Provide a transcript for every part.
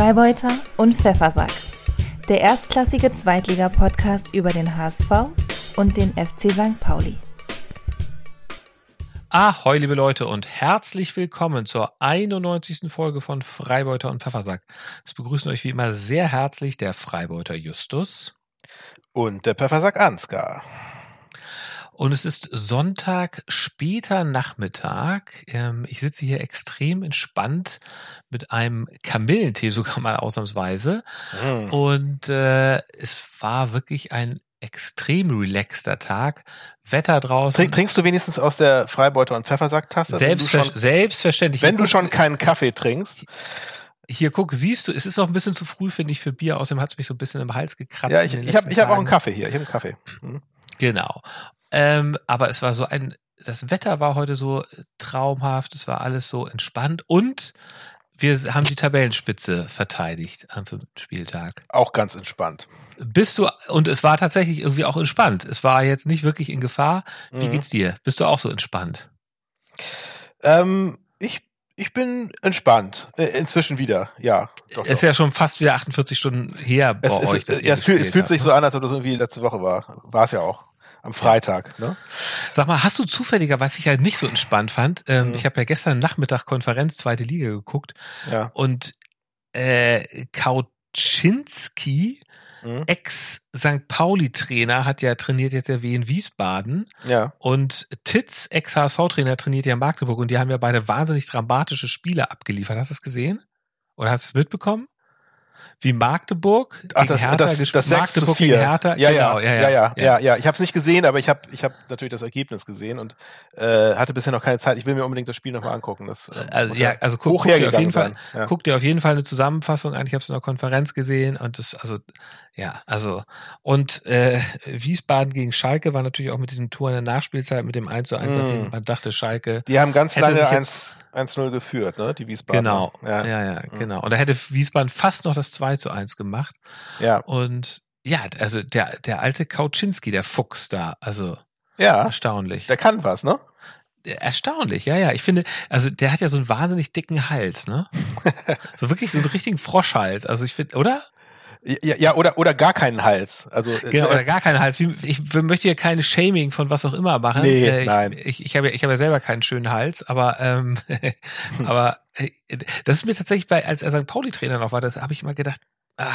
Freibeuter und Pfeffersack. Der erstklassige Zweitliga-Podcast über den HSV und den FC St. Pauli. Ahoi, liebe Leute, und herzlich willkommen zur 91. Folge von Freibeuter und Pfeffersack. Es begrüßen euch wie immer sehr herzlich der Freibeuter Justus. Und der Pfeffersack Ansgar. Und es ist Sonntag, später Nachmittag. Ähm, ich sitze hier extrem entspannt mit einem Kamillentee sogar mal ausnahmsweise. Mm. Und äh, es war wirklich ein extrem relaxter Tag. Wetter draußen. Trink, trinkst du wenigstens aus der Freibeuter- und Pfeffersacktasse? Selbstver wenn du schon, selbstverständlich. wenn du schon keinen Kaffee trinkst. Hier guck, siehst du, es ist noch ein bisschen zu früh, finde ich, für Bier. Außerdem hat es mich so ein bisschen im Hals gekratzt. Ja, ich, ich habe ich hab auch einen. Kaffee hier. Ich habe einen Kaffee. Hm. Genau. Ähm, aber es war so ein, das Wetter war heute so traumhaft, es war alles so entspannt und wir haben die Tabellenspitze verteidigt am fünften Spieltag. Auch ganz entspannt. Bist du, und es war tatsächlich irgendwie auch entspannt. Es war jetzt nicht wirklich in Gefahr. Wie Mhm. geht's dir? Bist du auch so entspannt? Ähm, ich, ich bin entspannt. Äh, Inzwischen wieder. Ja. Doch, Es ist doch. ja schon fast wieder 48 Stunden her bei Es, euch. es, ja, es, fühlt, es fühlt sich ne? so an, als ob das irgendwie letzte Woche war. War es ja auch. Am Freitag. Ne? Sag mal, hast du zufälliger, was ich ja nicht so entspannt fand, ähm, Mhm. ich habe ja gestern Nachmittag Konferenz zweite Liga geguckt Ja. und äh, Kauczynski, Mhm. Ex-St. Pauli-Trainer, hat ja trainiert jetzt ja wie in Wiesbaden Ja. und Titz, Ex-HSV-Trainer, trainiert ja in Magdeburg und die haben ja beide wahnsinnig dramatische Spiele abgeliefert. Hast du es gesehen? Oder hast du es mitbekommen? Wie Magdeburg Ach, gegen das, Hertha das, das 6 zu Magdeburg 4. gegen Hertha. Ja, genau, ja, ja, ja, ja, ja, Ich habe es nicht gesehen, aber ich habe ich hab natürlich das Ergebnis gesehen und äh, hatte bisher noch keine Zeit. Ich will mir unbedingt das Spiel nochmal angucken. Das, äh, Also, ja, also guck, guck dir auf jeden Fall. Ja. guck dir auf jeden Fall eine Zusammenfassung an. Ich habe es in der Konferenz gesehen und das, also, ja, also und äh, Wiesbaden gegen Schalke war natürlich auch mit diesem Tor in der Nachspielzeit mit dem 1 zu 1, Mm. man dachte, Schalke. Die haben ganz lange sich 1 1-0 geführt, ne? Die Wiesbaden. Genau, Ja. ja, ja, genau. Und da hätte Wiesbaden fast noch das 2 zu 1 gemacht. Ja. Und ja, also der, der alte Kauczynski, der Fuchs da, also ja. erstaunlich. Der kann was, ne? Erstaunlich, ja, ja. Ich finde, also der hat ja so einen wahnsinnig dicken Hals, ne? so wirklich so einen richtigen Froschhals. Also ich finde, oder? Ja, ja oder, oder gar keinen Hals. Also, Genau, äh, oder gar keinen Hals. Ich möchte hier keine Shaming von was auch immer machen. Nee, Äh, ich, nein. Ich, ich, habe, ja- ich habe ja selber keinen schönen Hals, aber ähm, aber äh, das ist mir tatsächlich bei, als er St. Pauli-Trainer noch war, das habe ich immer gedacht, ah,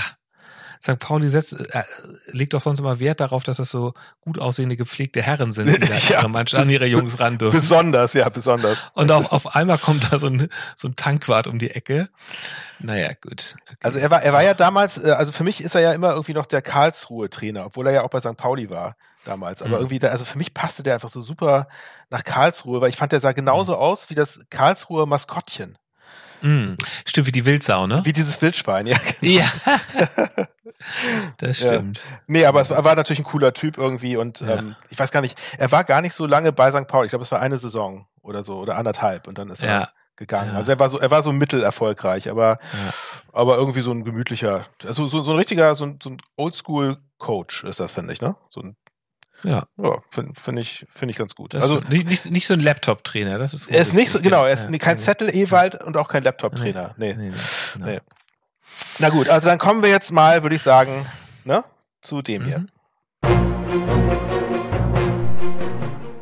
St. Pauli setzt, äh, legt doch sonst immer Wert darauf, dass das so gut aussehende, gepflegte Herren sind, die da an Ja. ihre Mannschaft, an ihre Jungs ran dürfen. besonders, ja, besonders. Und auf, auf einmal kommt da so ein, so ein Tankwart um die Ecke. Naja, gut. Okay. Also er war, er war ja damals, äh, also für mich ist er ja immer irgendwie noch der Karlsruhe-Trainer, obwohl er ja auch bei St. Pauli war damals. Aber Mhm. irgendwie, da, also für mich passte der einfach so super nach Karlsruhe, weil ich fand, der sah genauso Mhm. aus wie das Karlsruher Maskottchen. Mm, stimmt, wie die Wildsau, ne? Wie dieses Wildschwein, ja. Ja. das Ja. stimmt. Nee, aber es war, war natürlich ein cooler Typ irgendwie und Ja. ähm, ich weiß gar nicht, er war gar nicht so lange bei St. Pauli. Ich glaube, es war eine Saison oder so oder anderthalb und dann ist er Ja. gegangen. Ja. Also er war so, er war so mittelerfolgreich, aber, Ja. aber irgendwie so ein gemütlicher, also so, so ein richtiger, so ein, so ein Oldschool-Coach ist das, finde ich, ne? So ein, Ja, ja, finde find ich, finde ich ganz gut. das also nicht, nicht, nicht so ein Laptop-Trainer. Das ist er ist nicht so, genau, ja. er ist Ja, kein Zettel-Ewald und auch kein Laptop-Trainer. Nee. Nee, nee, genau. Nee. Na gut, also dann kommen wir jetzt mal, würde ich sagen, ne, zu dem hier. Mhm.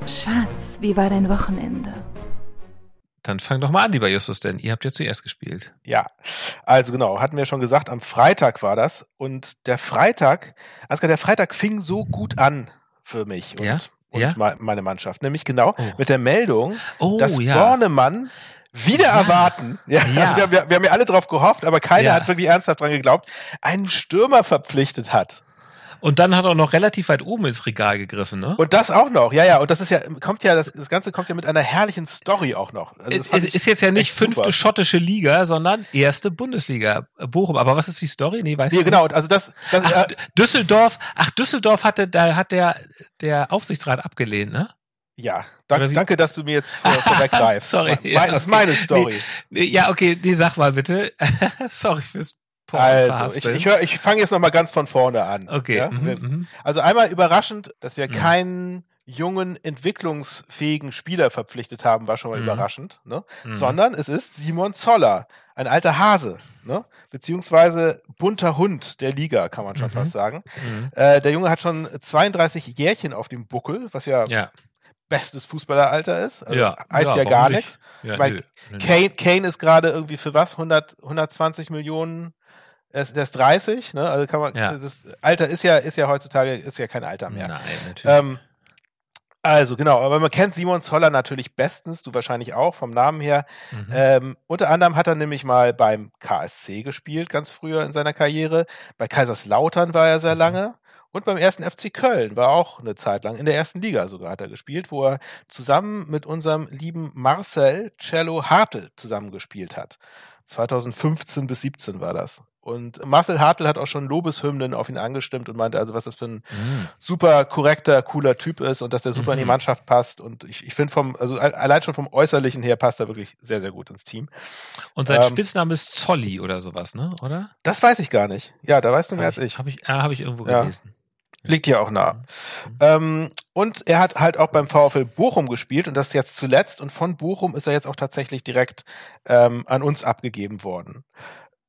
Schatz, wie war dein Wochenende? Dann fang doch mal an, lieber Justus, denn ihr habt ja zuerst gespielt. Ja, also genau, hatten wir schon gesagt, am Freitag war das. Und der Freitag, Ansgar, der Freitag fing so gut an für mich und, Ja? und Ja? me- meine Mannschaft. Nämlich genau Oh. mit der Meldung, Oh, dass ja. Bornemann wieder Ja. erwarten. Ja, Ja. Also wir, wir, wir haben ja alle drauf gehofft, aber keiner Ja. hat wirklich ernsthaft dran geglaubt, einen Stürmer verpflichtet hat. Und dann hat er noch relativ weit oben ins Regal gegriffen, ne? Und das auch noch, ja, ja. Und das ist ja, kommt ja, das, das Ganze kommt ja mit einer herrlichen Story auch noch. Also es ist jetzt ja nicht echt super. fünfte schottische Liga, sondern erste Bundesliga Bochum. Aber was ist die Story? Nee, weiß Nee, ich genau, nicht. also das, das Ach, äh, Düsseldorf, ach, Düsseldorf hatte, da hat der, der Aufsichtsrat abgelehnt, ne? Ja, dank, danke, dass du mir jetzt vor, vorweggreifst. Sorry. Me- ja, das ist meine Story. Nee, nee, ja, okay, nee, sag mal bitte. Sorry fürs Also, ich, ich, hör- ich fange jetzt noch mal ganz von vorne an. Okay. Ja? mhm, mhm. Also einmal überraschend, dass wir Mhm. keinen jungen, entwicklungsfähigen Spieler verpflichtet haben, war schon mal Mhm. überraschend, ne? Mhm. Sondern es ist Simon Zoller, ein alter Hase, ne? beziehungsweise bunter Hund der Liga, kann man schon Mhm. fast sagen. Äh, der Junge hat schon 32 Jährchen auf dem Buckel, was ja, Ja. Bestes Fußballeralter ist. Also ja. heißt ja, warum gar nicht? nichts. Ja, Weil nö. Nö, nö. Kane, Kane ist gerade irgendwie für was? 100, 120 Millionen? Er ist, der ist 30, ne? Also kann man, Ja. das Alter ist ja, ist ja heutzutage, ist ja kein Alter mehr. Nein, natürlich. Ähm, also genau, aber man kennt Simon Zoller natürlich bestens, du wahrscheinlich auch vom Namen her. Mhm. Ähm, unter anderem hat er nämlich mal beim KSC gespielt, ganz früher in seiner Karriere. Bei Kaiserslautern war er sehr Mhm. lange. Und beim ersten FC Köln war auch eine Zeit lang, in der ersten Liga sogar hat er gespielt, wo er zusammen mit unserem lieben Marcel Cello Hartl zusammengespielt hat. 2015 bis 17 war das. Und Marcel Hartl hat auch schon Lobeshymnen auf ihn angestimmt und meinte also, was das für ein Mhm. super korrekter, cooler Typ ist und dass der super in die Mhm. Mannschaft passt. Und ich, ich finde vom, also al- allein schon vom Äußerlichen her passt er wirklich sehr, sehr gut ins Team. Und sein ähm, Spitzname ist Zolli oder sowas, ne? Oder? Das weiß ich gar nicht. Ja, da weißt du mehr Hab als ich. Habe ich, ah, hab ich irgendwo Ja. gelesen. Liegt hier auch nah. Ähm, und er hat halt auch beim VfL Bochum gespielt und das jetzt zuletzt. Und von Bochum ist er jetzt auch tatsächlich direkt ähm, an uns abgegeben worden.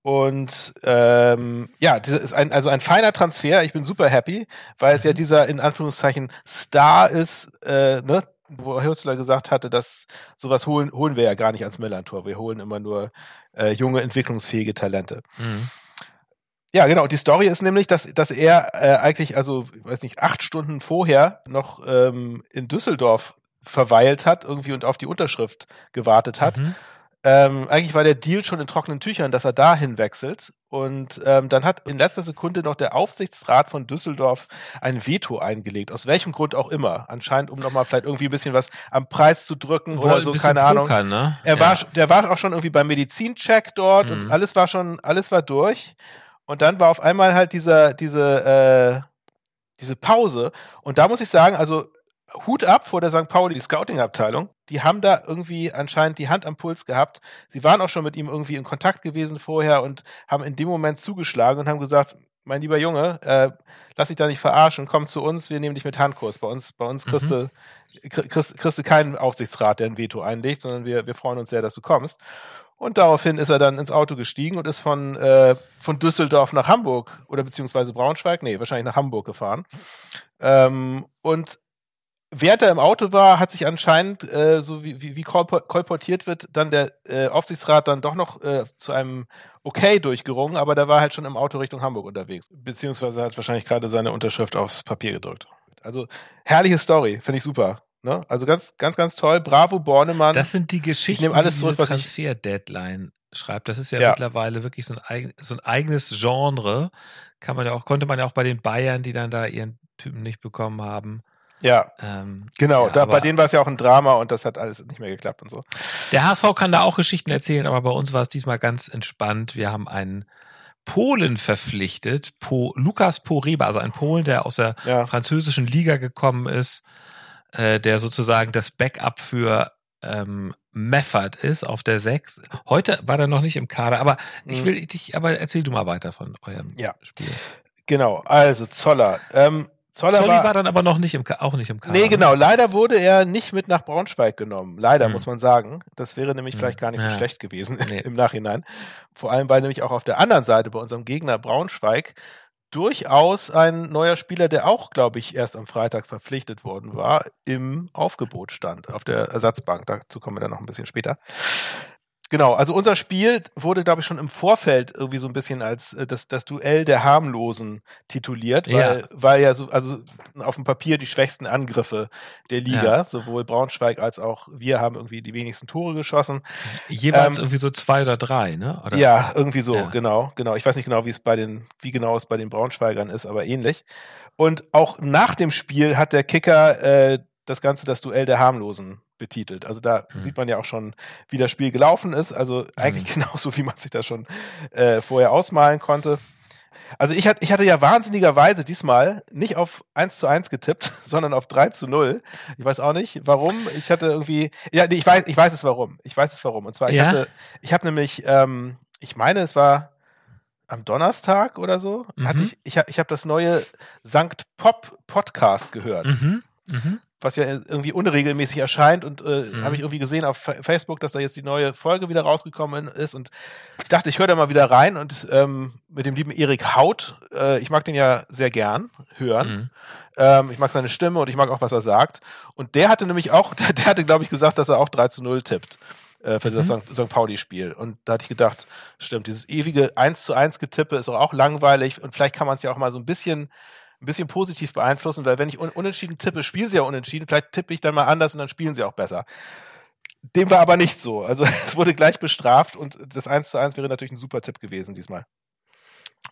Und ähm, ja, das ist ein, also ein feiner Transfer. Ich bin super happy, weil es ja dieser in Anführungszeichen Star ist, äh, ne? wo Hürzler gesagt hatte, dass sowas holen, holen wir ja gar nicht ans Millantor. Wir holen immer nur äh, junge, entwicklungsfähige Talente. Mhm. Ja, genau. Und die Story ist nämlich, dass, dass er äh, eigentlich, also, ich weiß nicht, acht Stunden vorher noch ähm, in Düsseldorf verweilt hat irgendwie und auf die Unterschrift gewartet hat. Mhm. Ähm, eigentlich war der Deal schon in trockenen Tüchern, dass er dahin wechselt. Und ähm, dann hat in letzter Sekunde noch der Aufsichtsrat von Düsseldorf ein Veto eingelegt, aus welchem Grund auch immer. Anscheinend, um nochmal vielleicht irgendwie ein bisschen was am Preis zu drücken Wohl oder so, keine Ahnung. pokern, ne? Er ja. war, der war auch schon irgendwie beim Medizincheck dort Mhm. und alles war schon, alles war durch. Und dann war auf einmal halt dieser, diese, äh, diese Pause. Und da muss ich sagen, also Hut ab vor der St. Pauli Scouting-Abteilung. Die haben da irgendwie anscheinend die Hand am Puls gehabt. Sie waren auch schon mit ihm irgendwie in Kontakt gewesen vorher und haben in dem Moment zugeschlagen und haben gesagt, mein lieber Junge, äh, lass dich da nicht verarschen, komm zu uns, wir nehmen dich mit Handkurs. Bei uns, bei uns kriegst du, kriegst, kriegst du keinen Aufsichtsrat, der ein Veto einlegt, sondern wir, wir freuen uns sehr, dass du kommst. Und daraufhin ist er dann ins Auto gestiegen und ist von, äh, von Düsseldorf nach Hamburg oder beziehungsweise Braunschweig, nee, wahrscheinlich nach Hamburg gefahren. Ähm, und während er im Auto war, hat sich anscheinend, äh, so wie, wie, wie kolpo- kolportiert wird, dann der äh, Aufsichtsrat dann doch noch äh, zu einem Okay durchgerungen, aber der war halt schon im Auto Richtung Hamburg unterwegs. Beziehungsweise hat wahrscheinlich gerade seine Unterschrift aufs Papier gedrückt. Also herrliche Story, finde ich super. Ne? Also ganz, ganz, ganz toll. Bravo, Bornemann. Das sind die Geschichten, nehm alles die zurück, was ich- Transfer-Deadline schreibt. Das ist ja, Ja. mittlerweile wirklich so ein, eigen, so ein eigenes Genre. Kann man ja auch, konnte man ja auch bei den Bayern, die dann da ihren Typen nicht bekommen haben. ja, Ähm, genau. ja, da, bei denen war es ja auch ein Drama und das hat alles nicht mehr geklappt und so. Der HSV kann da auch Geschichten erzählen, aber bei uns war es diesmal ganz entspannt. Wir haben einen Polen verpflichtet, po, Lukas Poreba, also ein Polen, der aus der Ja. französischen Liga gekommen ist, äh, der sozusagen das Backup für ähm, Meffert ist auf der 6. Heute war er noch nicht im Kader, aber ich Mhm. will dich, aber erzähl du mal weiter von eurem Ja. Spiel. Genau, also Zoller. Ähm, Zoller Solly war, war dann aber noch nicht im, auch nicht im Kader. Nee, ne? genau. Leider wurde er nicht mit nach Braunschweig genommen. Leider, Hm. muss man sagen. Das wäre nämlich Hm. vielleicht gar nicht so Ja. schlecht gewesen Nee. im Nachhinein. Vor allem, weil nämlich auch auf der anderen Seite bei unserem Gegner Braunschweig durchaus ein neuer Spieler, der auch, glaube ich, erst am Freitag verpflichtet worden war, im Aufgebot stand, auf der Ersatzbank. Dazu kommen wir dann noch ein bisschen später. Genau, also unser Spiel wurde, glaube ich, schon im Vorfeld irgendwie so ein bisschen als äh, das, das Duell der Harmlosen tituliert, weil, Ja. weil ja so, also auf dem Papier die schwächsten Angriffe der Liga, Ja. sowohl Braunschweig als auch wir haben irgendwie die wenigsten Tore geschossen. Jeweils Ähm, irgendwie so zwei oder drei, ne? Oder? Ja, irgendwie so, Ja. genau, genau. Ich weiß nicht genau, wie es bei den, wie genau es bei den Braunschweigern ist, aber ähnlich. Und auch nach dem Spiel hat der Kicker äh, das Ganze das Duell der Harmlosen betitelt. Also da Hm. sieht man ja auch schon, wie das Spiel gelaufen ist. Also eigentlich genauso, wie man sich das schon äh, vorher ausmalen konnte. Also ich, hat, ich hatte ja wahnsinnigerweise diesmal nicht auf 1 zu 1 getippt, sondern auf 3 zu 0. Ich weiß auch nicht, warum. Ich hatte irgendwie, ja, nee, ich weiß, ich weiß es warum. Ich weiß es warum. Und zwar, ich Ja? hatte, ich habe nämlich, ähm, ich meine, es war am Donnerstag oder so, Mhm. hatte ich, ich, ich habe das neue Sankt Pop Podcast gehört. Mhm. Mhm. Was ja irgendwie unregelmäßig erscheint und äh, Mhm. habe ich irgendwie gesehen auf Fa- Facebook, dass da jetzt die neue Folge wieder rausgekommen ist und ich dachte, ich höre da mal wieder rein und ähm, mit dem lieben Erik Haut, äh, ich mag den ja sehr gern hören. Mhm. Ähm, ich mag seine Stimme und ich mag auch, was er sagt. Und der hatte nämlich auch, der, der hatte, glaube ich, gesagt, dass er auch 3 zu 0 tippt äh, für das Mhm. St. St. Pauli-Spiel. Und da hatte ich gedacht, stimmt, dieses ewige 1 zu 1 Getippe ist doch auch langweilig und vielleicht kann man es ja auch mal so ein bisschen ein bisschen positiv beeinflussen, weil wenn ich un unentschieden tippe, spielen sie ja unentschieden, vielleicht tippe ich dann mal anders und dann spielen sie auch besser. Dem war aber nicht so. Also es wurde gleich bestraft und das 1 zu 1 wäre natürlich ein super Tipp gewesen diesmal.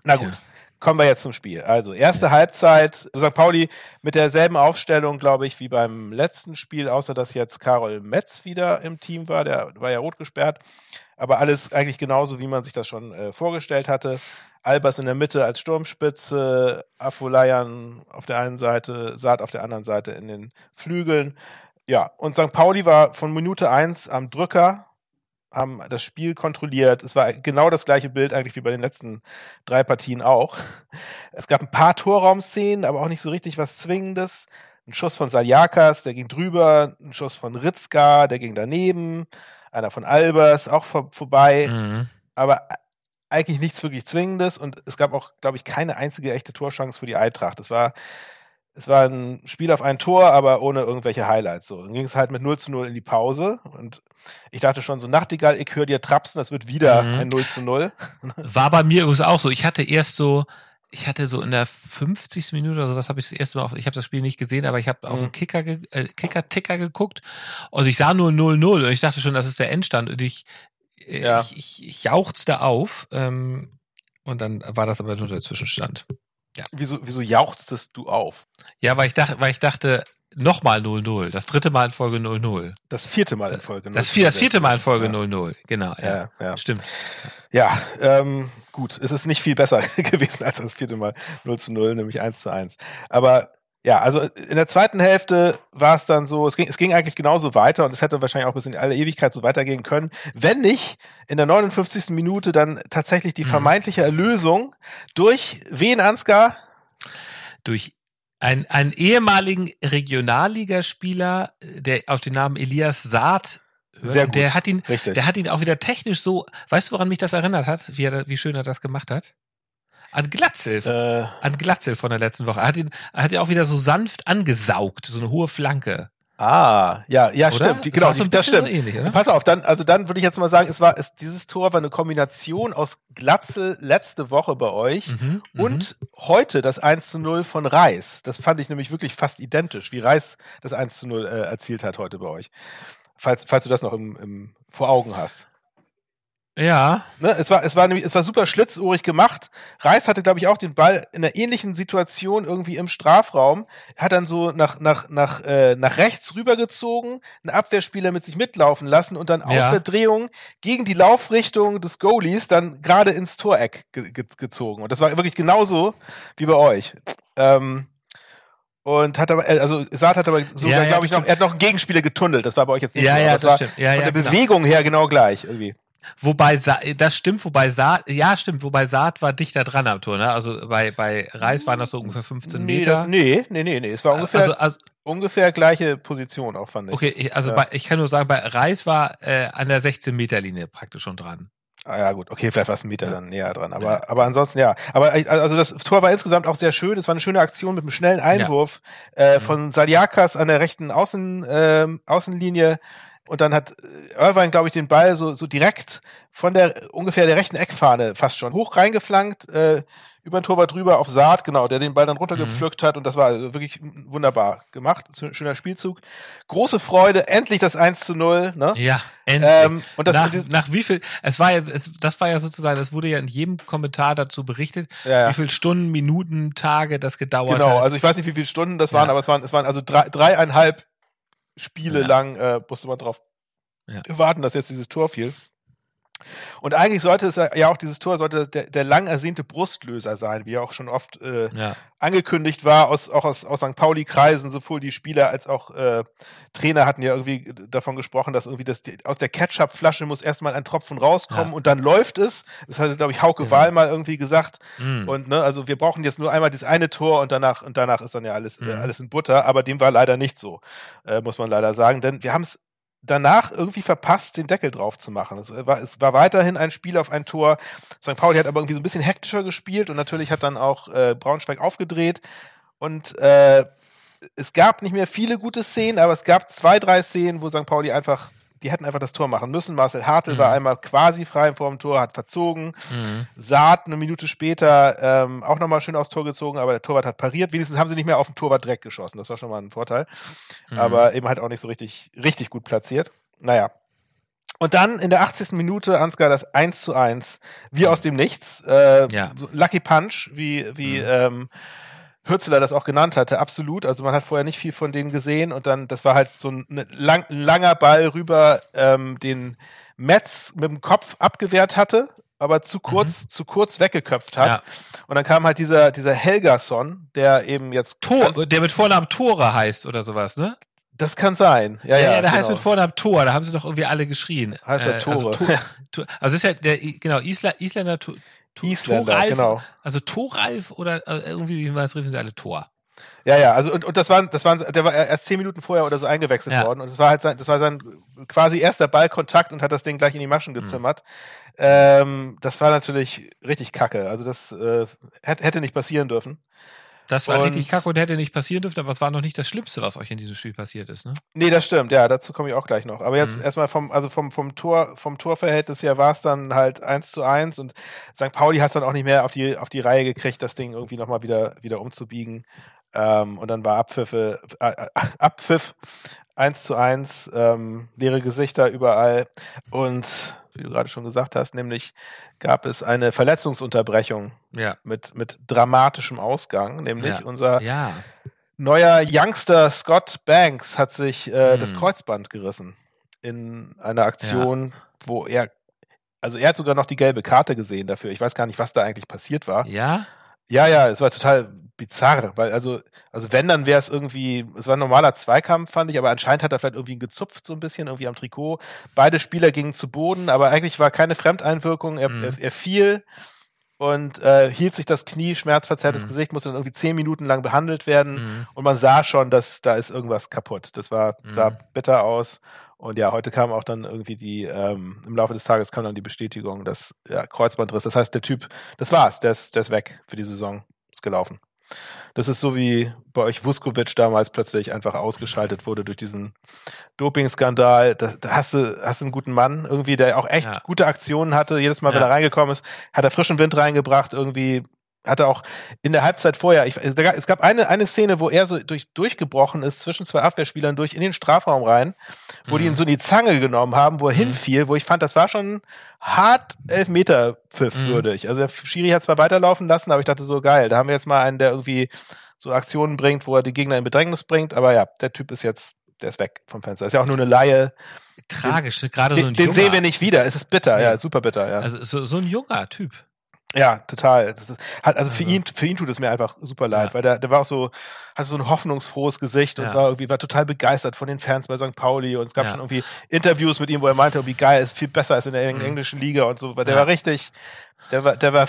Na gut, kommen wir jetzt zum Spiel. Also erste Halbzeit, St. Pauli mit derselben Aufstellung, glaube ich, wie beim letzten Spiel, außer dass jetzt Karol Metz wieder im Team war, der war ja rot gesperrt. Aber alles eigentlich genauso, wie man sich das schon äh, vorgestellt hatte. Albers in der Mitte als Sturmspitze, Afolayan auf der einen Seite, Saat auf der anderen Seite in den Flügeln. Ja, und St. Pauli war von Minute eins am Drücker, haben das Spiel kontrolliert. Es war genau das gleiche Bild eigentlich wie bei den letzten drei Partien auch. Es gab ein paar Torraumszenen, aber auch nicht so richtig was Zwingendes. Ein Schuss von Saljakas, der ging drüber, ein Schuss von Ritzka, der ging daneben, einer von Albers auch vor, vorbei Mhm. aber eigentlich nichts wirklich Zwingendes und es gab auch, glaube ich, keine einzige echte Torchance für die Eintracht. Es war, es war ein Spiel auf ein Tor, aber ohne irgendwelche Highlights. So, dann ging es halt mit 0 zu 0 in die Pause und ich dachte schon so, Nachtigall, ich höre dir trapsen, das wird wieder Mhm. ein 0 zu 0. War bei mir übrigens auch so. Ich hatte erst so, ich hatte so in der 50. Minute oder sowas habe ich das erste Mal auf, ich habe das Spiel nicht gesehen, aber ich habe auf Mhm. den Kicker, äh, Kicker-Ticker geguckt und ich sah nur 0-0 und ich dachte schon, das ist der Endstand und ich, Ja. ich, ich, ich jauchzte auf ähm, und dann war das aber nur der Zwischenstand. Wieso, wieso jauchztest du auf? Ja, weil ich dachte, weil ich dachte, nochmal 0-0, das dritte Mal in Folge 0-0. Das vierte Mal in Folge. Das, 0 vier, das vierte Mal in Folge ja. 0-0, genau. Ja, Ja, ja. Stimmt. Ja, ähm, gut, es ist nicht viel besser gewesen als das vierte Mal 0 zu 0, nämlich 1 zu 1. Aber ja, also in der zweiten Hälfte war es dann so, es ging, es ging eigentlich genauso weiter und es hätte wahrscheinlich auch bis in alle Ewigkeit so weitergehen können, wenn nicht in der 59. Minute dann tatsächlich die Mhm. vermeintliche Erlösung durch wen, Ansgar? durch einen, einen ehemaligen Regionalligaspieler, äh, der auf den Namen Elias Saad. Sehr Und Der gut. hat ihn, Richtig. der hat ihn auch wieder technisch so, weißt du, woran mich das erinnert hat? Wie, er, wie schön er das gemacht hat? An Glatzel, äh, an Glatzel von der letzten Woche. Er hat ihn, er hat ihn auch wieder so sanft angesaugt, so eine hohe Flanke. ah, ja, ja, Oder? stimmt. Die, genau, so die, das stimmt. So ähnlich? Pass auf, dann, also dann würde ich jetzt mal sagen, es war, es, dieses Tor war eine Kombination aus Glatzel letzte Woche bei euch Mhm, mhm. und heute das 1 zu 0 von Reis. Das fand ich nämlich wirklich fast identisch, wie Reis das 1 zu 0 äh, erzielt hat heute bei euch. Falls, falls du das noch im, im, vor Augen hast. Ja, Ne, es war, es war nämlich, es war super schlitzohrig gemacht. Reis hatte, glaube ich, auch den Ball in einer ähnlichen Situation irgendwie im Strafraum, hat dann so nach, nach, nach, äh, nach rechts rübergezogen, einen Abwehrspieler mit sich mitlaufen lassen und dann Ja. aus der Drehung gegen die Laufrichtung des Goalies dann gerade ins Toreck ge ge gezogen. Und das war wirklich genauso wie bei euch. Ähm, und hat aber, äh, also Saad hat aber sogar, Ja, ja, glaube ich, noch, er hat noch einen Gegenspieler getunnelt. Das war bei euch jetzt nicht Ja, so. ja, das es war stimmt. Ja, von ja, der genau. Bewegung her genau gleich irgendwie. Wobei Sa das stimmt, wobei Saat, ja stimmt, wobei Saat war dichter dran am Tor, ne? Also bei, bei Reis waren das so ungefähr 15 Nee, Meter. nee, nee, nee, nee. Es war ungefähr, Also, also ungefähr gleiche Position auch, fand ich. okay, also Ja. bei, ich kann nur sagen, bei Reis war äh, an der 16 Meter Linie praktisch schon dran. Ah ja, gut, okay, vielleicht war es ein Meter Ja. dann näher dran. Aber, aber ansonsten ja. Aber äh, also das Tor war insgesamt auch sehr schön. Es war eine schöne Aktion mit einem schnellen Einwurf äh, Mhm. von Saliakas an der rechten Außen, ähm, Außenlinie. Und dann hat äh, Irvine, glaube ich, den Ball so, so direkt von der ungefähr der rechten Eckfahne fast schon hoch reingeflankt, äh, über den Torwart drüber auf Saat, genau, der den Ball dann runtergepflückt hat und das war also wirklich wunderbar gemacht. Schöner Spielzug. Große Freude, endlich das 1 zu 0, ne? Ja, endlich. Ähm, und das nach, nach wie viel, es war ja, es, das war ja sozusagen, es wurde ja in jedem Kommentar dazu berichtet, Ja, ja. wie viel Stunden, Minuten, Tage das gedauert Genau, hat. also ich weiß nicht, wie viele Stunden das Ja. waren, aber es waren, es waren also drei, dreieinhalb Spiele Ja. lang, äh, musste man drauf Ja. warten, dass jetzt dieses Tor fiel. Und eigentlich sollte es ja auch dieses Tor sollte der, der lang ersehnte Brustlöser sein, wie auch schon oft äh, ja. angekündigt war, aus, auch aus, aus St. Pauli-Kreisen, sowohl die Spieler als auch äh, Trainer hatten ja irgendwie davon gesprochen, dass irgendwie das, aus der Ketchup-Flasche muss erstmal ein Tropfen rauskommen ja. und dann läuft es. Das hat, glaube ich, Hauke genau. Wahl mal irgendwie gesagt. Mhm. Und ne, also wir brauchen jetzt nur einmal dieses eine Tor und danach und danach ist dann ja alles, äh, mhm. äh, alles in Butter, aber dem war leider nicht so, äh, muss man leider sagen. Denn wir haben es danach irgendwie verpasst, den Deckel drauf zu machen. Es war, es war weiterhin ein Spiel auf ein Tor. St. Pauli hat aber irgendwie so ein bisschen hektischer gespielt und natürlich hat dann auch äh, Braunschweig aufgedreht. Und äh, es gab nicht mehr viele gute Szenen, aber es gab zwei, drei Szenen, wo St. Pauli einfach die hätten einfach das Tor machen müssen. Marcel Hartl mhm. war einmal quasi frei vor dem Tor, hat verzogen. Mhm. Saat eine Minute später ähm, auch nochmal schön aufs Tor gezogen, aber der Torwart hat pariert. Wenigstens haben sie nicht mehr auf den Torwart direkt geschossen. Das war schon mal ein Vorteil. Mhm. Aber eben halt auch nicht so richtig, richtig gut platziert. Naja. Und dann in der 80. Minute, Ansgar, das 1 zu 1, wie aus dem Nichts. Äh, ja. Lucky Punch, wie, wie mhm. ähm, Hürzeler das auch genannt hatte, absolut. Also man hat vorher nicht viel von denen gesehen und dann, das war halt so ein lang, langer Ball rüber, ähm, den Metz mit dem Kopf abgewehrt hatte, aber zu kurz, mhm. zu kurz weggeköpft hat. Ja. Und dann kam halt dieser, dieser Helgason, der eben jetzt. Tor, der mit Vornamen Tore heißt oder sowas, ne? Das kann sein. Ja, ja, ja, der genau. heißt mit Vornamen Tor, da haben sie doch irgendwie alle geschrien. Heißt er äh, Tore. Also, Tor, also ist ja der, genau, Isla, Isländer Isländer, Toralf, genau. Also Toralf oder äh, irgendwie, wie man es riefen sie alle Tor. Ja, ja, also und, und das waren, das waren, der war erst zehn Minuten vorher oder so eingewechselt ja. worden und das war halt sein, das war sein quasi erster Ballkontakt und hat das Ding gleich in die Maschen gezimmert. Mhm. Ähm, das war natürlich richtig kacke. Also das äh, hätte nicht passieren dürfen. Das war und, richtig kacke und hätte nicht passieren dürfen, aber es war noch nicht das Schlimmste, was euch in diesem Spiel passiert ist, ne? Nee, das stimmt, ja, dazu komme ich auch gleich noch. Aber jetzt mhm. erstmal vom, also vom, vom Tor, vom Torverhältnis her war es dann halt eins zu eins und St. Pauli hat es dann auch nicht mehr auf die, auf die Reihe gekriegt, das Ding irgendwie nochmal wieder, wieder umzubiegen. Ähm, und dann war Abpfiffe, äh, äh Abpfiff eins zu eins, ähm, leere Gesichter überall und wie du gerade schon gesagt hast, nämlich gab es eine Verletzungsunterbrechung ja. mit, mit dramatischem Ausgang, nämlich ja. unser ja. neuer Youngster Scott Banks hat sich äh, hm. das Kreuzband gerissen in einer Aktion, wo er, also er hat sogar noch die gelbe Karte gesehen dafür. Ich weiß gar nicht, was da eigentlich passiert war. Ja? Ja, ja, es war total bizarr, weil also, also wenn, dann wäre es irgendwie, es war ein normaler Zweikampf, fand ich, aber anscheinend hat er vielleicht irgendwie gezupft so ein bisschen, irgendwie am Trikot. Beide Spieler gingen zu Boden, aber eigentlich war keine Fremdeinwirkung, er, mhm. er, er fiel und äh, hielt sich das Knie, schmerzverzerrtes mhm. Gesicht, musste dann irgendwie zehn Minuten lang behandelt werden mhm. und man sah schon, dass da ist irgendwas kaputt. Das war, sah mhm. bitter aus. Und ja, heute kam auch dann irgendwie die, ähm, im Laufe des Tages kam dann die Bestätigung, dass ja, Kreuzbandriss. Das heißt, der Typ, das war's, der ist, der ist weg für die Saison, ist gelaufen. Das ist so wie bei euch Vuskovic damals plötzlich einfach ausgeschaltet wurde durch diesen Doping-Skandal. Da, da, hast du, hast du einen guten Mann irgendwie, der auch echt ja. gute Aktionen hatte. Jedes Mal, ja. wenn er reingekommen ist, hat er frischen Wind reingebracht, irgendwie hatte auch in der Halbzeit vorher, ich, es gab eine, eine Szene, wo er so durch, durchgebrochen ist zwischen zwei Abwehrspielern durch in den Strafraum rein, wo mhm. die ihn so in die Zange genommen haben, wo er mhm. hinfiel, wo ich fand, das war schon hart Elfmeter pfiffwürdig. Mhm. Also der Schiri hat zwar weiterlaufen lassen, aber ich dachte so geil, da haben wir jetzt mal einen, der irgendwie so Aktionen bringt, wo er die Gegner in Bedrängnis bringt, aber ja, der Typ ist jetzt, der ist weg vom Fenster. Ist ja auch nur eine Laie. Tragisch, gerade so ein Den, den sehen wir nicht wieder. Es ist bitter, ja, ja super bitter, ja. Also so, so ein junger Typ. Ja, total. Ist, hat, also für ihn, für ihn tut es mir einfach super leid, ja. weil der, der war auch so, hatte so ein hoffnungsfrohes Gesicht und ja. war irgendwie, war total begeistert von den Fans bei St. Pauli und es gab ja. schon irgendwie Interviews mit ihm, wo er meinte, wie geil, ist viel besser als in der mhm. englischen Liga und so, weil der war richtig, der war, der war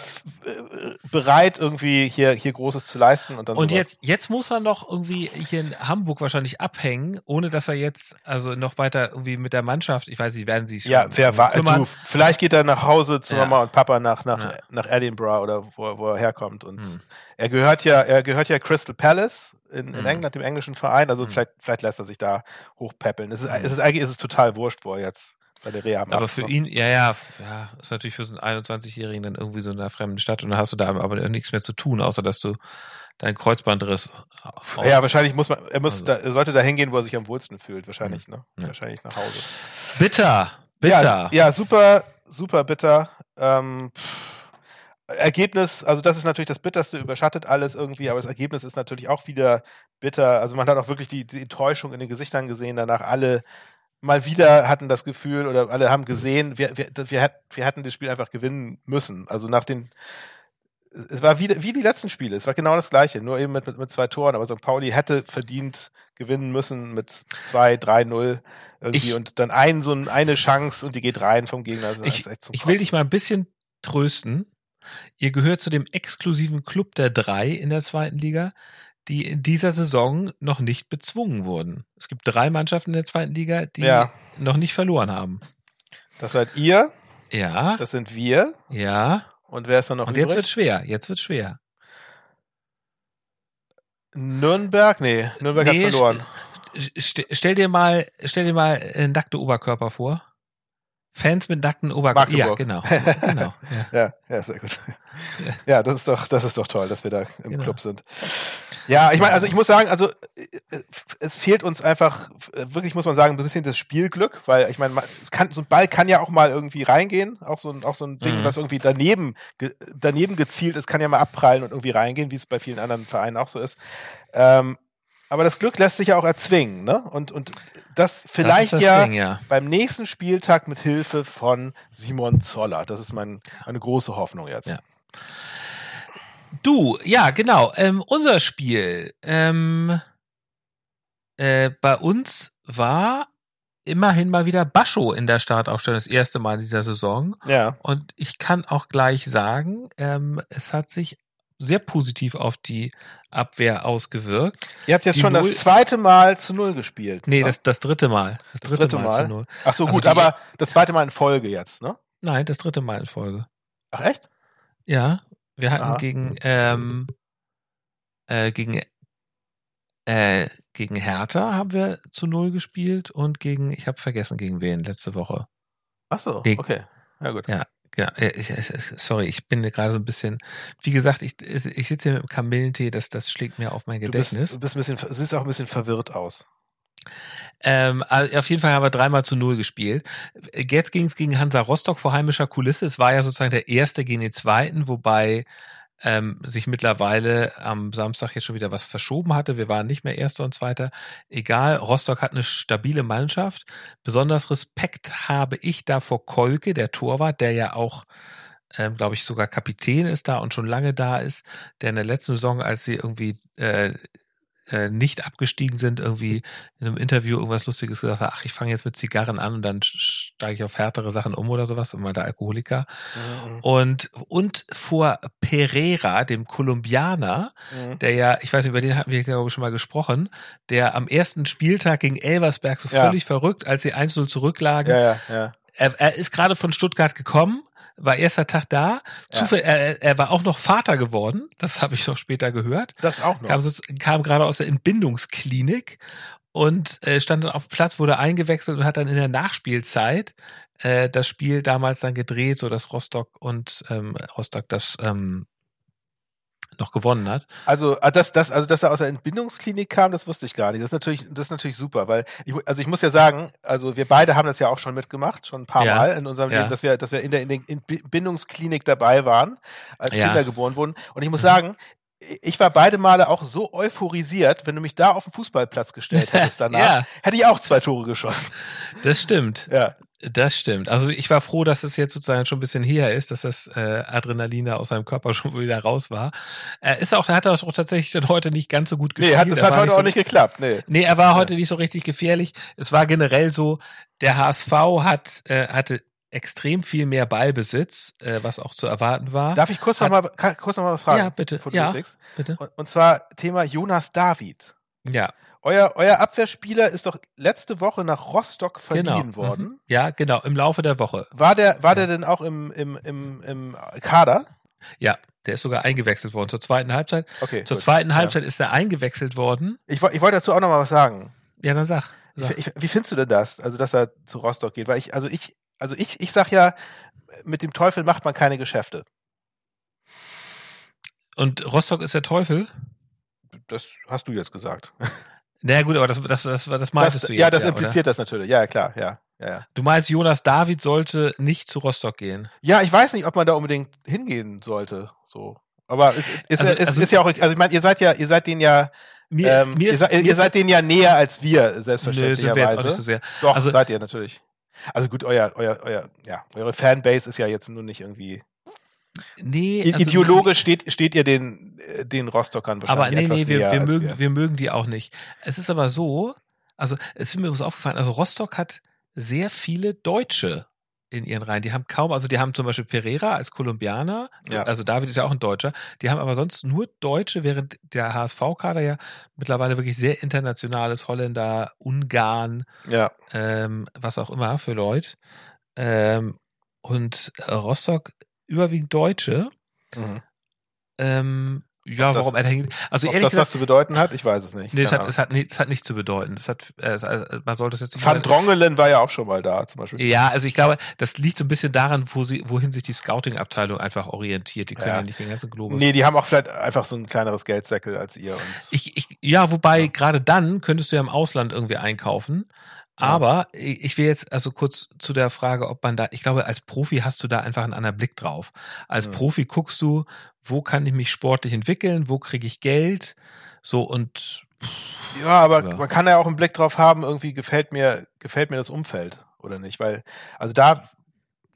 bereit, irgendwie hier, hier Großes zu leisten und dann. Und jetzt, jetzt muss er noch irgendwie hier in Hamburg wahrscheinlich abhängen, ohne dass er jetzt, also noch weiter irgendwie mit der Mannschaft, ich weiß nicht, werden sie schon. Ja, wer war, du, vielleicht geht er nach Hause zu ja. Mama und Papa nach, nach, ja. nach Edinburgh oder wo, wo er herkommt und hm. er gehört ja, er gehört ja Crystal Palace in, in hm. England, dem englischen Verein, also hm. vielleicht, vielleicht lässt er sich da hochpäppeln. Es ist, es ist eigentlich, ist es total wurscht, wo er jetzt seine Reha macht. Aber für ihn, ja, ja, ja, ist natürlich für so einen 21-Jährigen dann irgendwie so in einer fremden Stadt und dann hast du da aber nichts mehr zu tun, außer dass du dein Kreuzbandriss. Aus ja, wahrscheinlich muss man, er muss, also. da, er sollte da hingehen, wo er sich am wohlsten fühlt, wahrscheinlich, ne? Ja. Wahrscheinlich nach Hause. Bitter, bitter. Ja, ja super, super bitter. Ähm, Ergebnis, also das ist natürlich das Bitterste, überschattet alles irgendwie, aber das Ergebnis ist natürlich auch wieder bitter. Also man hat auch wirklich die, die Enttäuschung in den Gesichtern gesehen, danach alle mal wieder hatten das Gefühl oder alle haben gesehen, wir, wir, wir, wir hatten das Spiel einfach gewinnen müssen. Also nach den es war wie, wie die letzten Spiele, es war genau das gleiche, nur eben mit, mit, mit zwei Toren, aber St. Pauli hätte verdient gewinnen müssen mit 2, 3-0 irgendwie Ich- und dann ein, so ein, eine Chance und die geht rein vom Gegner. Also Ich, ich will dich mal ein bisschen trösten. Ihr gehört zu dem exklusiven Club der drei in der zweiten Liga, die in dieser Saison noch nicht bezwungen wurden. Es gibt drei Mannschaften in der zweiten Liga, die Ja. noch nicht verloren haben. Das seid ihr, Ja, das sind wir ja. und wer ist dann noch Und jetzt übrig? wird schwer. Jetzt wird schwer. Nürnberg? Nee, Nürnberg Nee, hat verloren. St stell dir mal, stell dir mal äh, nackte Oberkörper vor. Fans mit nackten Oberkörper. Ja, genau. genau. Ja. Ja, ja, sehr gut. Ja, das ist doch, das ist doch toll, dass wir da im Genau. Club sind. Ja, ich meine, also ich muss sagen, also äh, es fehlt uns einfach, äh, wirklich muss man sagen, ein bisschen das Spielglück, weil ich meine, man- es kann, so ein Ball kann ja auch mal irgendwie reingehen, auch so ein, auch so ein Ding, Mhm. was irgendwie daneben, ge, daneben gezielt ist, kann ja mal abprallen und irgendwie reingehen, wie es bei vielen anderen Vereinen auch so ist. Ähm, aber das Glück lässt sich ja auch erzwingen, ne? Und, und das vielleicht das das ja Ding, ja. beim nächsten Spieltag mit Hilfe von Simon Zoller. Das ist mein, meine große Hoffnung jetzt. Ja. Du, ja, genau. Ähm, unser Spiel. Ähm, äh, bei uns war immerhin mal wieder Bascho in der Startaufstellung, das erste Mal in dieser Saison. Ja. Und ich kann auch gleich sagen, ähm, es hat sich sehr positiv auf die Abwehr ausgewirkt. Ihr habt jetzt Die schon Null- das zweite Mal zu Null gespielt. Nee, ne? das, das dritte Mal. Das Das dritte, dritte Mal, Mal? zu null. Ach so, also gut, aber das zweite Mal in Folge jetzt, ne? Nein, das dritte Mal in Folge. Ach echt? Ja, wir hatten Aha. gegen ähm, äh, gegen äh, gegen Hertha haben wir zu null gespielt und gegen ich habe vergessen gegen wen letzte Woche. Ach so, okay. Ja, gut. Ja, ja, äh, ich, ich, sorry, ich bin gerade so ein bisschen, wie gesagt, ich, ich sitze hier mit dem Kamillentee, das, das schlägt mir auf mein Du bist, Gedächtnis. du bist ein bisschen, siehst auch ein bisschen verwirrt aus. Ähm, auf jeden Fall haben wir dreimal zu null gespielt. Jetzt ging es gegen Hansa Rostock vor heimischer Kulisse. Es war ja sozusagen der erste gegen den zweiten, wobei ähm, sich mittlerweile am Samstag jetzt schon wieder was verschoben hatte. Wir waren nicht mehr Erster und Zweiter. Egal, Rostock hat eine stabile Mannschaft. Besonders Respekt habe ich da vor Kolke, der Torwart, der ja auch ähm, glaube ich, sogar Kapitän ist da und schon lange da ist, der in der letzten Saison, als sie irgendwie äh, äh, nicht abgestiegen sind, irgendwie in einem Interview irgendwas Lustiges gesagt hat, ach, ich fange jetzt mit Zigarren an und dann steige ich auf härtere Sachen um oder sowas, und mal der Alkoholiker. Mhm. Und, und vor Pereira, dem Kolumbianer, Mhm. der ja, ich weiß nicht, über den hatten wir, glaube ich, schon mal gesprochen, der am ersten Spieltag gegen Elversberg so Ja. völlig verrückt, als sie 1-0 zurücklagen, ja, ja. er, er ist gerade von Stuttgart gekommen, war erster Tag da. Ja. Zufall, er, er war auch noch Vater geworden. Das habe ich noch später gehört. Das auch noch. Kam, so, kam gerade aus der Entbindungsklinik und äh, stand dann auf dem Platz, wurde eingewechselt und hat dann in der Nachspielzeit äh, das Spiel damals dann gedreht, so dass Rostock und ähm, Rostock das ähm, noch gewonnen hat. Also, ah, das, das, also, dass er aus der Entbindungsklinik kam, das wusste ich gar nicht. Das ist natürlich, das ist natürlich super, weil ich, also ich muss ja sagen, also wir beide haben das ja auch schon mitgemacht, schon ein paar Ja. Mal in unserem Ja. Leben, dass wir, dass wir in der, in der Entbindungsklinik dabei waren, als Ja. Kinder geboren wurden. Und ich muss sagen, ich war beide Male auch so euphorisiert, wenn du mich da auf den Fußballplatz gestellt hättest danach, Ja. hätte ich auch zwei Tore geschossen. Das stimmt. Ja. Das stimmt. Also ich war froh, dass es jetzt sozusagen schon ein bisschen her ist, dass das äh, Adrenalin da aus seinem Körper schon wieder raus war. Er ist auch, er hat auch tatsächlich dann heute nicht ganz so gut gespielt. Nee, hat, das hat heute so, auch nicht geklappt. Nee. Nee, er war heute nicht so richtig gefährlich. Es war generell so, der HSV hat, äh, hatte extrem viel mehr Ballbesitz, äh, was auch zu erwarten war. Darf ich kurz noch, Hat- mal, kann- kurz noch mal was fragen? Ja, bitte. Ja. Bitte? Und, und zwar Thema Jonas David. Ja, Euer, euer Abwehrspieler ist doch letzte Woche nach Rostock verliehen genau. worden. Mhm. Ja, genau, im Laufe der Woche. War der, war der denn auch im, im, im, im Kader? Ja, der ist sogar eingewechselt worden zur zweiten Halbzeit. Okay. Zur gut. zweiten Halbzeit ist er eingewechselt worden. Ich, ich wollte dazu auch noch mal was sagen. Ja, dann sag. Ich, sag. ich, wie findest du denn das? Also, dass er zu Rostock geht? Weil ich, also ich, also ich, ich sag ja, mit dem Teufel macht man keine Geschäfte. Und Rostock ist der Teufel? Das hast du jetzt gesagt. Na gut, aber das, das, das, das meintest Das, du jetzt. ja, das oder? impliziert das natürlich. Ja, klar, ja, ja, ja. Du meinst, Jonas David sollte nicht zu Rostock gehen. Ja, ich weiß nicht, ob man da unbedingt hingehen sollte. So. Aber es ist, Also- es also- ist ja auch, also ich meine, ihr seid ja, ihr seid den ja mir ist, Ähm, mir ihr, ist, seid, mir ihr ist, seid denen ja näher als wir, nö, selbstverständlicherweise. sind wir jetzt auch nicht so sehr. Doch, Also- seid ihr natürlich. Also gut, euer, euer, euer, ja, eure Fanbase ist ja jetzt nur nicht irgendwie. Nee, also- Ideologisch steht, steht ihr den, äh, den Rostockern Aber wahrscheinlich nee, etwas nee, wir, wir mögen, wir. mögen die auch nicht. Es ist aber so, also es ist mir übrigens aufgefallen, also Rostock hat sehr viele Deutsche in ihren Reihen. Die haben kaum, also die haben zum Beispiel Pereira als Kolumbianer, Ja. also David ist ja auch ein Deutscher, die haben aber sonst nur Deutsche, während der HSV-Kader ja mittlerweile wirklich sehr internationales Holländer, Ungarn, Ja, ähm, was auch immer für Leute. Ähm, und Rostock überwiegend Deutsche. mhm. Ähm, ja, Ob das- warum hängt? Also ehrlich das gesagt, was zu bedeuten hat, ich weiß es nicht. Nee, es hat, es hat, nee, es hat nichts zu bedeuten. Es hat, äh, es- also, man sollte es jetzt nicht. Van Drongelen war ja auch schon mal da, zum Beispiel. ja, also ich glaube, das liegt so ein bisschen daran, wo sie, wohin sich die Scouting-Abteilung einfach orientiert. Die können ja, Ja. nicht den ganzen Globus. Nee, die haben auch vielleicht einfach so ein kleineres Geldsäckel als ihr. Ich, ich, ja, wobei gerade dann könntest du ja im Ausland irgendwie einkaufen. Aber ich will jetzt also kurz zu der Frage, ob man da, ich glaube, als Profi hast du da einfach einen anderen Blick drauf. Als Mhm. Profi guckst du, wo kann ich mich sportlich entwickeln, wo kriege ich Geld, so und ja, aber Ja. man kann ja auch einen Blick drauf haben, irgendwie gefällt mir, gefällt mir das Umfeld oder nicht. Weil, also da,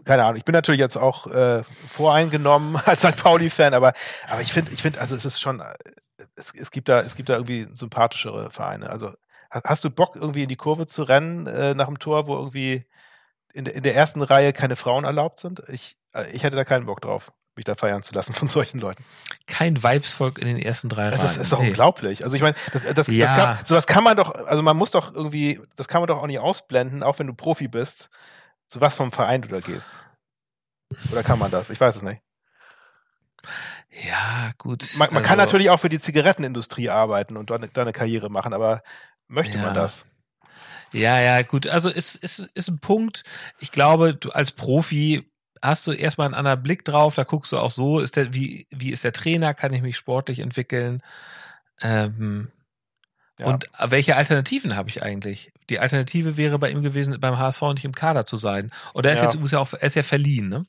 keine Ahnung, ich bin natürlich jetzt auch äh, voreingenommen als St. Pauli-Fan, aber, aber ich finde, ich finde, also es ist schon, äh, es, es gibt da, es gibt da irgendwie sympathischere Vereine. Also hast du Bock, irgendwie in die Kurve zu rennen äh, nach dem Tor, wo irgendwie in, der- in der ersten Reihe keine Frauen erlaubt sind? Ich, äh, ich hätte da keinen Bock drauf, mich da feiern zu lassen von solchen Leuten. kein Vibesvolk in den ersten drei Das Reihen. ist, ist doch Nee. unglaublich. Also ich meine, das, das, Ja. das kann, sowas kann man doch, also man muss doch irgendwie, das kann man doch auch nicht ausblenden, auch wenn du Profi bist, zu was vom Verein du da gehst. Oder kann man das? Ich weiß es nicht. Ja, gut. Man, man kann also- natürlich auch für die Zigarettenindustrie arbeiten und da eine, da eine Karriere machen, aber möchte Ja. man das? Ja, ja, gut. Also ist, ist, ist ein Punkt. Ich glaube, du als Profi hast du erstmal einen anderen Blick drauf. Da guckst du auch so, ist der, wie, wie ist der Trainer? Kann ich mich sportlich entwickeln? Ähm, Ja. Und welche Alternativen habe ich eigentlich? Die Alternative wäre bei ihm gewesen, beim HSV nicht im Kader zu sein. Und er ist Ja. jetzt übrigens ja auch, er ist ja verliehen, ne?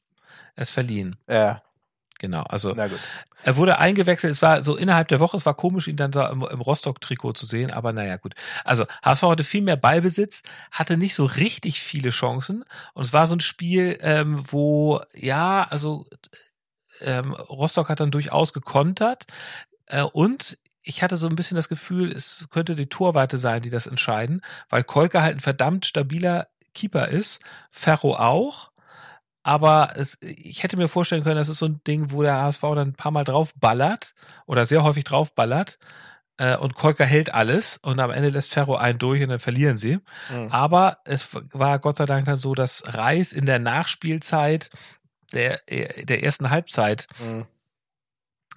Er ist verliehen. Ja, Genau. Also er wurde eingewechselt, es war so innerhalb der Woche, es war komisch, ihn dann da im, im Rostock-Trikot zu sehen, aber naja, gut. Also HSV hatte viel mehr Ballbesitz, hatte nicht so richtig viele Chancen und es war so ein Spiel, ähm, wo, ja, also ähm, Rostock hat dann durchaus gekontert äh, und ich hatte so ein bisschen das Gefühl, es könnte die Torwarte sein, die das entscheiden, weil Kolke halt ein verdammt stabiler Keeper ist, Ferro auch. Aber es, ich hätte mir vorstellen können, das ist so ein Ding, wo der HSV dann ein paar Mal drauf ballert oder sehr häufig drauf ballert äh, und Kolker hält alles und am Ende lässt Ferro einen durch und dann verlieren sie. Mhm. Aber es war Gott sei Dank dann so, dass Reis in der Nachspielzeit der, der ersten Halbzeit Mhm.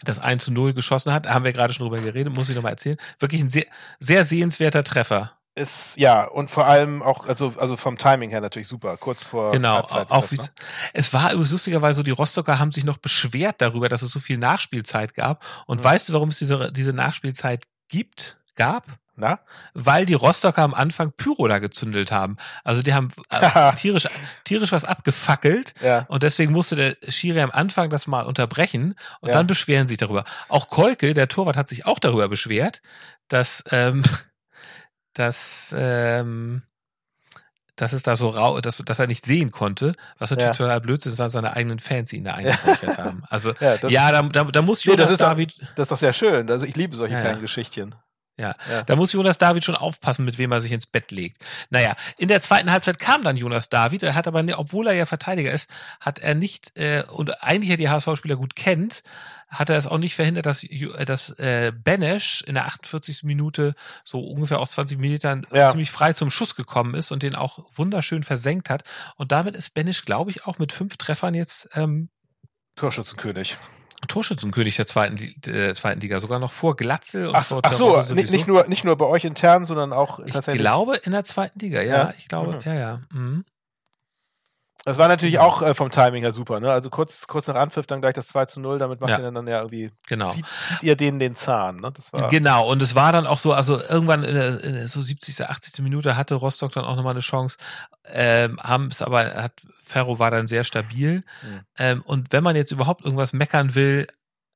das 1 zu 0 geschossen hat. Da haben wir gerade schon drüber geredet, muss ich nochmal erzählen. Wirklich ein sehr, sehr sehenswerter Treffer. Ist, ja, und vor allem auch, also, also vom Timing her natürlich super, kurz vor Genau, Halbzeit auch wie ne? es war übrigens lustigerweise so, die Rostocker haben sich noch beschwert darüber, dass es so viel Nachspielzeit gab. Und Mhm. weißt du, warum es diese, diese Nachspielzeit gibt, gab? Na? Weil die Rostocker am Anfang Pyro da gezündelt haben. Also die haben äh, tierisch, tierisch was abgefackelt. Ja. Und deswegen musste der Schiri am Anfang das mal unterbrechen und Ja. dann beschweren sich darüber. Auch Kolke, der Torwart, hat sich auch darüber beschwert, dass, ähm, dass, ähm, dass es da so rau, dass, dass er nicht sehen konnte, was natürlich Ja. total blöd ist, weil seine eigenen Fans ihn da eingeräuchert haben. Also Ja, das- ja, da, da, da muss Nee, Jonas das ist doch- David, Das ist doch sehr schön. Also ich liebe solche Ja, kleinen Geschichtchen. ja, da muss Jonas David schon aufpassen, mit wem er sich ins Bett legt. Naja, in der zweiten Halbzeit kam dann Jonas David. Er hat aber, ne- obwohl er ja Verteidiger ist, hat er nicht, äh, und eigentlich ja die HSV-Spieler gut kennt, hat er es auch nicht verhindert, dass, äh, dass äh, Benesch in der 48. Minute so ungefähr aus 20 Metern Ja. ziemlich frei zum Schuss gekommen ist und den auch wunderschön versenkt hat. Und damit ist Benesch, glaube ich, auch mit fünf Treffern jetzt ähm, Torschützenkönig. Torschützenkönig der zweiten, der zweiten Liga, sogar noch vor Glatzel und Ach, vor ach so, nicht, nur nicht nur bei euch intern, sondern auch Ich tatsächlich. glaube in der zweiten Liga, ja. Ja? Ich glaube, Mhm. ja, ja. Mhm. Das war natürlich auch äh, vom Timing her super, ne? Also kurz, kurz nach Anpfiff dann gleich das 2 zu 0, damit macht Ja. ihr dann ja irgendwie, Genau. zieht, zieht ihr denen den Zahn, ne? Das war, Genau, und es war dann auch so, also irgendwann in der, in der so 70., 80. Minute hatte Rostock dann auch nochmal eine Chance, ähm, haben es aber, hat, Ferro war dann sehr stabil. Mhm. Ähm, und wenn man jetzt überhaupt irgendwas meckern will,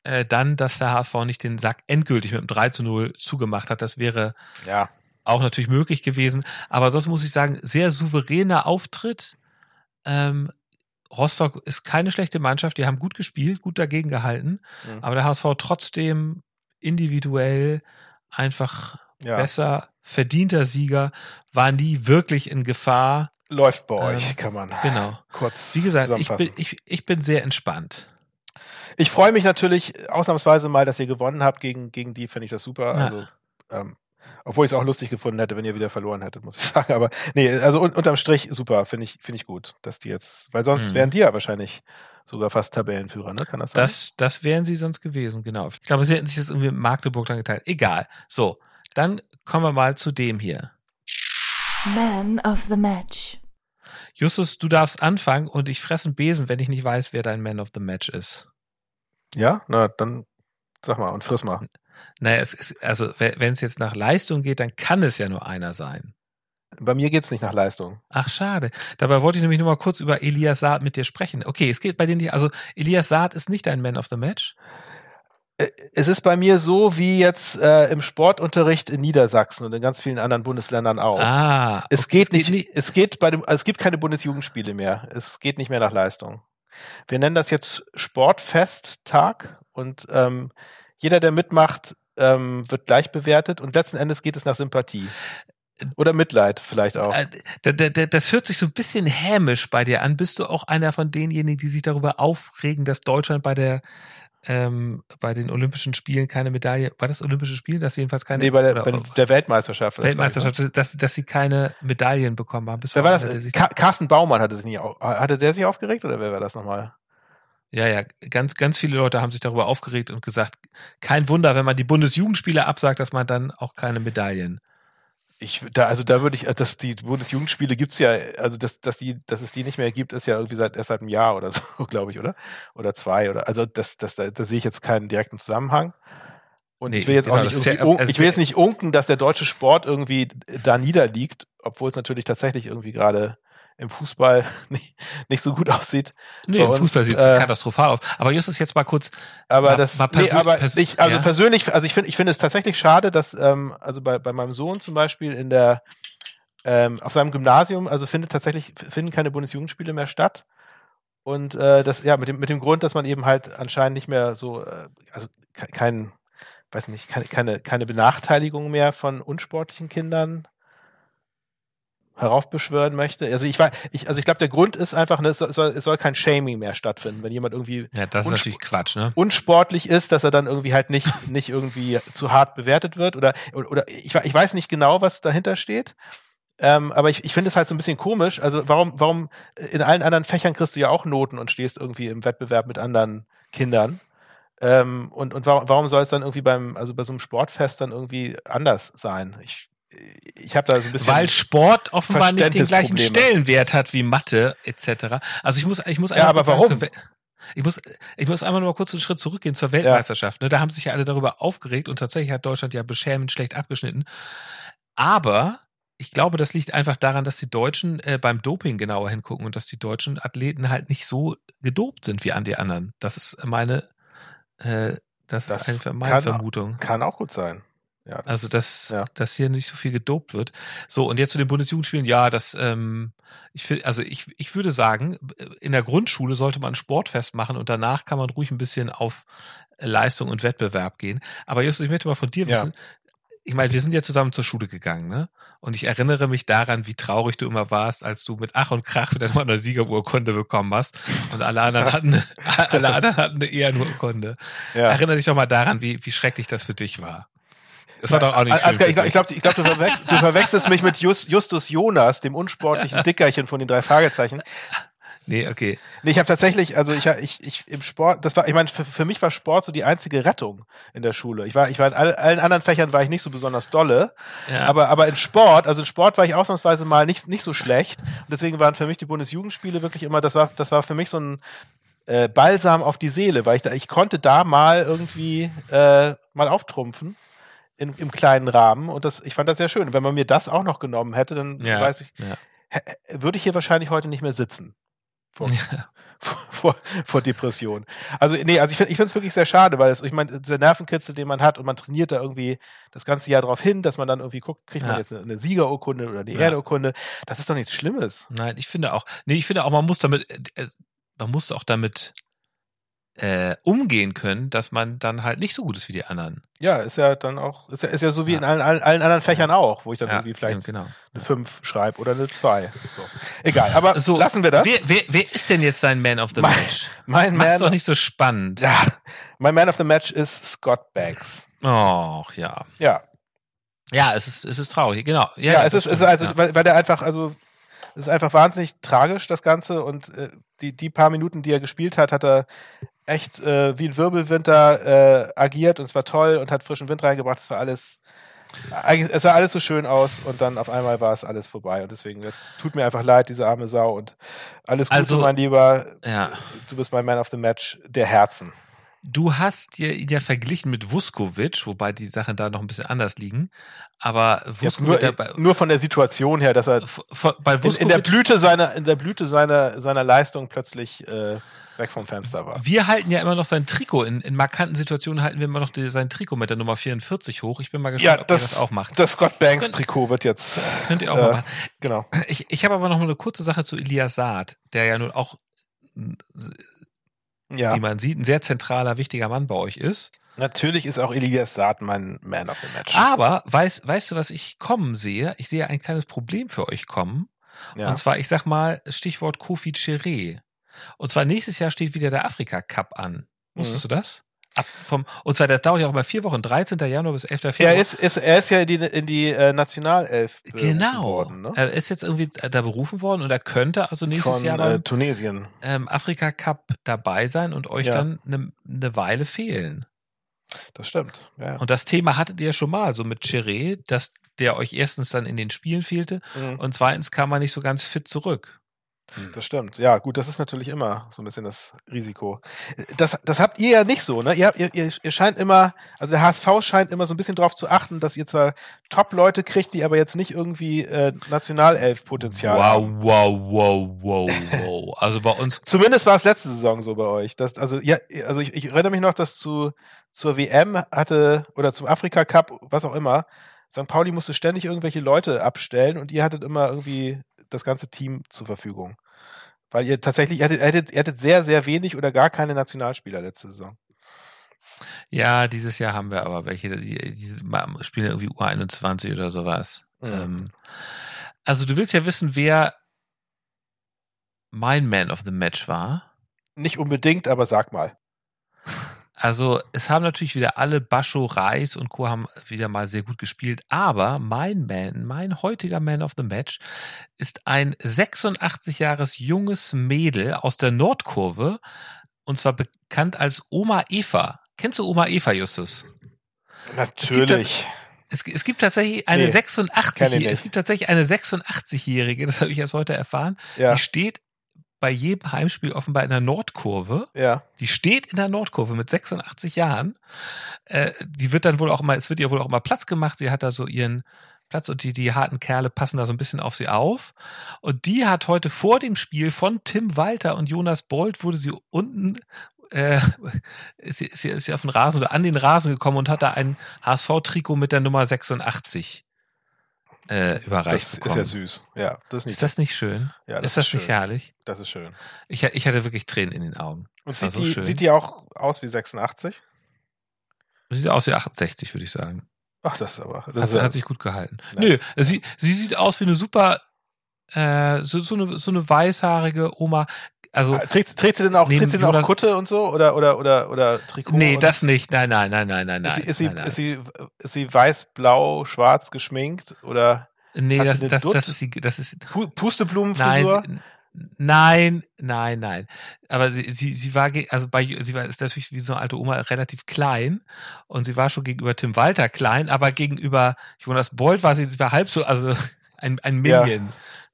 äh, dann, dass der HSV nicht den Sack endgültig mit einem 3 zu 0 zugemacht hat. Das wäre Ja. auch natürlich möglich gewesen. Aber das muss ich sagen, sehr souveräner Auftritt. Ähm, Rostock ist keine schlechte Mannschaft, die haben gut gespielt, gut dagegen gehalten, Mhm. aber der HSV trotzdem individuell einfach Ja. besser, verdienter Sieger, war nie wirklich in Gefahr. Läuft bei euch, Ähm, kann man Genau. kurz Wie gesagt, ich bin, ich, ich bin sehr entspannt. Ich freue mich natürlich ausnahmsweise mal, dass ihr gewonnen habt gegen, gegen die, finde ich das super. Ja. Also, ähm, obwohl ich es auch lustig gefunden hätte, wenn ihr wieder verloren hättet, muss ich sagen. Aber nee, also un unterm Strich super, finde ich, finde ich gut, dass die jetzt, weil sonst Mhm. wären die ja wahrscheinlich sogar fast Tabellenführer, ne? Kann das sein? Das, das wären sie sonst gewesen, genau. Ich glaube, sie hätten sich das irgendwie mit Magdeburg dann geteilt. Egal. So, dann kommen wir mal zu dem hier. Man of the Match. Justus, du darfst anfangen und ich fresse einen Besen, wenn ich nicht weiß, wer dein Man of the Match ist. ja, na, dann sag mal und friss mal. Naja, es ist, also wenn es jetzt nach Leistung geht, dann kann es ja nur einer sein. Bei mir geht's nicht nach Leistung. Ach, schade. Dabei wollte ich nämlich nur mal kurz über Elias Saad mit dir sprechen. Okay, es geht bei denen nicht, also Elias Saad ist nicht dein Man of the Match. Äh, Es ist bei mir so wie jetzt äh, im Sportunterricht in Niedersachsen und in ganz vielen anderen Bundesländern auch. Ah, Es okay, geht nicht, es geht bei dem, also es gibt keine Bundesjugendspiele mehr. Es geht nicht mehr nach Leistung. Wir nennen das jetzt Sportfesttag und ähm, jeder, der mitmacht, ähm, wird gleich bewertet und letzten Endes geht es nach Sympathie. Oder Mitleid vielleicht auch. Äh, da- da- da- Das hört sich so ein bisschen hämisch bei dir an. Bist du auch einer von denjenigen, die sich darüber aufregen, dass Deutschland bei der ähm, bei den Olympischen Spielen keine Medaille, war das Olympische Spiel, dass jedenfalls keine nee, bei der, bei der Weltmeisterschaft. Weltmeisterschaft, dass, dass sie keine Medaillen bekommen haben. Bist Wer war das? Ka Carsten Baumann hatte sich nicht, au- hatte der sich aufgeregt oder wer war das nochmal? Ja, ja, ganz, ganz viele Leute haben sich darüber aufgeregt und gesagt, kein Wunder, wenn man die Bundesjugendspiele absagt, dass man dann auch keine Medaillen. Ich, da, also da würde ich, dass die Bundesjugendspiele gibt's ja, also dass, dass die, dass es die nicht mehr gibt, ist ja irgendwie seit erst seit einem Jahr oder so, glaube ich, oder? Oder zwei oder also das, das, da, da sehe ich jetzt keinen direkten Zusammenhang. Und Nee, ich will jetzt genau, auch nicht ja- also ich will jetzt nicht unken, dass der deutsche Sport irgendwie da niederliegt, obwohl es natürlich tatsächlich irgendwie gerade im Fußball nicht, nicht so gut aussieht. Nee, Bei im uns, Fußball sieht es äh, katastrophal aus. Aber Justus, jetzt mal kurz, Aber Mal- das, mal nee, aber ich, also ja? persönlich, also ich finde, ich finde es tatsächlich schade, dass, ähm, also bei, bei meinem Sohn zum Beispiel in der, ähm, auf seinem Gymnasium, also findet tatsächlich, finden keine Bundesjugendspiele mehr statt. Und äh, das, ja, mit dem, mit dem Grund, dass man eben halt anscheinend nicht mehr so, äh, also ke- kein, weiß nicht, keine, keine, keine Benachteiligung mehr von unsportlichen Kindern heraufbeschwören möchte. Also ich war, ich, also ich glaube, der Grund ist einfach, ne, es soll, es soll, kein Shaming mehr stattfinden, wenn jemand irgendwie ja, das ist natürlich Quatsch, ne? unsportlich ist, dass er dann irgendwie halt nicht, nicht irgendwie zu hart bewertet wird oder, oder, ich, ich weiß nicht genau, was dahinter steht. Ähm, aber ich, ich finde es halt so ein bisschen komisch. Also warum, warum in allen anderen Fächern kriegst du ja auch Noten und stehst irgendwie im Wettbewerb mit anderen Kindern. Ähm, und und warum, warum soll es dann irgendwie beim, also bei so einem Sportfest dann irgendwie anders sein? Ich, ich habe da so ein bisschen. Weil Sport offenbar nicht den gleichen Verständnisprobleme. Stellenwert hat wie Mathe etc. Also ich muss, ich muss Ja, aber warum? We- Ich muss, ich muss einmal noch mal kurz einen Schritt zurückgehen zur Weltmeisterschaft. Ne? Da haben sich ja alle darüber aufgeregt und tatsächlich hat Deutschland ja beschämend schlecht abgeschnitten. Aber ich glaube, das liegt einfach daran, dass die Deutschen äh, beim Doping genauer hingucken und dass die deutschen Athleten halt nicht so gedopt sind wie an die anderen. Das ist meine, äh, das, Das ist eine, meine kann- Vermutung. Kann auch gut sein. Ja, das, Also dass, ja. dass hier nicht so viel gedopt wird. So, und jetzt zu den Bundesjugendspielen, ja, das, ähm, ich finde, also ich, ich würde sagen, in der Grundschule sollte man ein Sportfest machen und danach kann man ruhig ein bisschen auf Leistung und Wettbewerb gehen. Aber Justus, ich möchte mal von dir Ja. wissen, ich meine, wir sind ja zusammen zur Schule gegangen, ne? Und ich erinnere mich daran, wie traurig du immer warst, als du mit Ach und Krach wieder mal eine Siegerurkunde bekommen hast und alle anderen hatten, alle anderen hatten eine Ehrenurkunde. ja. Erinnere dich doch mal daran, wie, wie schrecklich das für dich war. Das war doch auch nicht Als- schön. als- für ich glaube, glaub, glaub, du, verwechselst, du verwechselst mich mit Just, Justus Jonas, dem unsportlichen Dickerchen von den drei Fragezeichen. Nee, okay. Nee, ich habe tatsächlich, also ich, ich, ich im Sport, das war, ich meine, für, für mich war Sport so die einzige Rettung in der Schule. Ich war, ich war in all, allen anderen Fächern war ich nicht so besonders dolle, Ja. aber, aber in Sport, also in Sport war ich ausnahmsweise mal nicht, nicht so schlecht. Und deswegen waren für mich die Bundesjugendspiele wirklich immer, das war, das war für mich so ein äh, Balsam auf die Seele, weil ich da, ich konnte da mal irgendwie äh, mal auftrumpfen. In, Im kleinen Rahmen und das, ich fand das sehr schön. Wenn man mir das auch noch genommen hätte, dann Ja, weiß ich, ja. würde ich hier wahrscheinlich heute nicht mehr sitzen. Vor, vor, vor Depression. Also, nee, also ich finde ich finde es wirklich sehr schade, weil es, ich meine, dieser Nervenkitzel, den man hat und man trainiert da irgendwie das ganze Jahr darauf hin, dass man dann irgendwie guckt, kriegt man Ja. jetzt eine, eine Siegerurkunde oder eine Ja. Ehrenurkunde. Das ist doch nichts Schlimmes. Nein, ich finde auch, nee, ich finde auch, man muss damit, äh, man muss auch damit äh, umgehen können, dass man dann halt nicht so gut ist wie die anderen. Ja, ist ja dann auch, ist ja, ist ja so wie Ja. in allen, allen, allen anderen Fächern auch, wo ich dann Ja, irgendwie vielleicht genau. eine 5 schreibe oder eine 2. So. Egal, aber So, lassen wir das. Wer, wer, wer ist denn jetzt dein Man of the Mein- Match? Mein Mach's Man, doch nicht so spannend. ja, mein Man of the Match ist Scott Banks. Och, ja. Ja, Ja, es ist, es ist traurig, genau. Ja, Ja, es ist, es ist also, weil, weil der einfach, also, es ist einfach wahnsinnig tragisch, das Ganze. Und äh, die, die paar Minuten, die er gespielt hat, hat er echt äh, wie ein Wirbelwinter äh, agiert und es war toll und hat frischen Wind reingebracht. Es war alles, es sah alles so schön aus und dann auf einmal war es alles vorbei. Und deswegen äh, tut mir einfach leid, diese arme Sau und alles Gute, Also- mein Lieber. Ja. Du bist mein Man of the Match der Herzen. Du hast ja ihn ja verglichen mit Vuskovic, wobei die Sachen da noch ein bisschen anders liegen. Aber nur, Vuskovic, der bei, nur von der Situation her, dass er f- bei in, Vuskovic in der Blüte seiner, in der Blüte seiner, seiner Leistung plötzlich äh, weg vom Fenster war. Wir halten ja immer noch sein Trikot. In, in markanten Situationen halten wir immer noch die, sein Trikot mit der Nummer 44 hoch. Ich bin mal gespannt, Ja, ob ihr das, das auch macht. das Scott Banks Trikot wird jetzt, Könnt ihr auch äh, mal machen. genau. Ich, ich habe aber noch mal eine kurze Sache zu Elias Saad, der ja nun auch, Ja, wie man sieht, ein sehr zentraler, wichtiger Mann bei euch ist. natürlich ist auch Elias Saad mein Man of the Match. Aber weißt, weißt du, was ich kommen sehe? Ich sehe ein kleines Problem für euch kommen. ja. Und zwar, ich sag mal, Stichwort Kofi Chiré. Und zwar nächstes Jahr steht wieder der Afrika Cup an. Wusstest Mhm. du das? Ab vom, und zwar, das dauert ja auch mal vier Wochen, 13. Januar bis 11. Februar. er ist, ist, er ist ja in die, in die äh, Nationalelf berufen Genau. worden, ne? Er ist jetzt irgendwie da berufen worden und er könnte also nächstes Von Jahr äh, beim Tunesien. ähm, Afrika Cup dabei sein und euch Ja. dann eine ne Weile fehlen. Das stimmt. Ja. Und das Thema hattet ihr schon mal, so mit Chiré, dass der euch erstens dann in den Spielen fehlte Mhm. und zweitens kam er nicht so ganz fit zurück. Das stimmt. Ja, gut, das ist natürlich immer so ein bisschen das Risiko. Das, das habt ihr ja nicht so, ne? Ihr, habt- ihr, ihr, scheint immer, also der HSV scheint immer so ein bisschen drauf zu achten, dass ihr zwar Top-Leute kriegt, die aber jetzt nicht irgendwie äh, Nationalelf-Potenzial Wow, haben. wow, wow, wow, wow. Also bei uns Zumindest war es letzte Saison so bei euch. Das, also, ja, also ich, ich erinnere mich noch, dass zu, zur WM hatte, oder zum Afrika Cup, was auch immer, St. Pauli musste ständig irgendwelche Leute abstellen und ihr hattet immer irgendwie das ganze Team zur Verfügung. Weil ihr tatsächlich, ihr hattet, ihr hattet sehr, sehr wenig oder gar keine Nationalspieler letzte Saison. Ja, dieses Jahr haben wir aber welche, die, die spielen irgendwie U21 oder sowas. Mhm. Ähm, also du willst ja wissen, wer mein Man of the Match war. Nicht unbedingt, aber sag mal. Also es haben natürlich wieder alle Bascho, Reis und Co. haben wieder mal sehr gut gespielt, aber mein Man, mein heutiger Man of the Match ist ein 86 Jahres junges Mädel aus der Nordkurve und zwar bekannt als Oma Eva. Kennst du Oma Eva, Justus? Natürlich. Es, es gibt tatsächlich eine Nee, 86 kenn ich nicht. es gibt tatsächlich eine 86-jährige, das habe ich erst heute erfahren. Ja, Die steht bei jedem Heimspiel offenbar in der Nordkurve. ja. Die steht in der Nordkurve mit 86 Jahren. Äh, die wird dann wohl auch immer, es wird ihr wohl auch immer Platz gemacht. Sie hat da so ihren Platz und die, die harten Kerle passen da so ein bisschen auf sie auf. Und die hat heute vor dem Spiel von Tim Walter und Jonas Bolt wurde sie unten äh, ist, sie, ist, sie, ist sie auf den Rasen oder an den Rasen gekommen und hat da ein HSV-Trikot mit der Nummer 86 äh, überreicht Das ist bekommen. ja süß. Ja, das ist nicht. Ist das nicht schön? ja, das ist das schön. nicht herrlich? Das ist schön. Ich, ich hatte wirklich Tränen in den Augen. Und sieht, so die, sieht die auch aus wie 86? Sie sieht aus wie 68, würde ich sagen. Ach, das ist aber. Das Hat, ist ja, hat sich gut gehalten. Nice. Nö, sie, sie sieht aus wie eine super, äh, so, so, eine, so eine weißhaarige Oma. Also, Ah, Trägt, trägt sie denn auch, trägt sie denn auch Kutte und so? Oder, oder, oder, oder Trikot? nee, das nicht. Nein, nein, nein, nein, nein, nein. Ist sie, ist, sie, nein, nein. ist, sie, ist sie weiß, blau, schwarz geschminkt? Oder nee, hat das, das, das ist sie, das ist, Pu nein, Pusteblumenfrisur? sie, nein, nein, nein. Aber sie, sie, sie war, also bei, sie war, ist natürlich wie so eine alte Oma relativ klein und sie war schon gegenüber Tim Walter klein, aber gegenüber Jonas Bolt war sie, sie war halb so, also ein, ein Ja.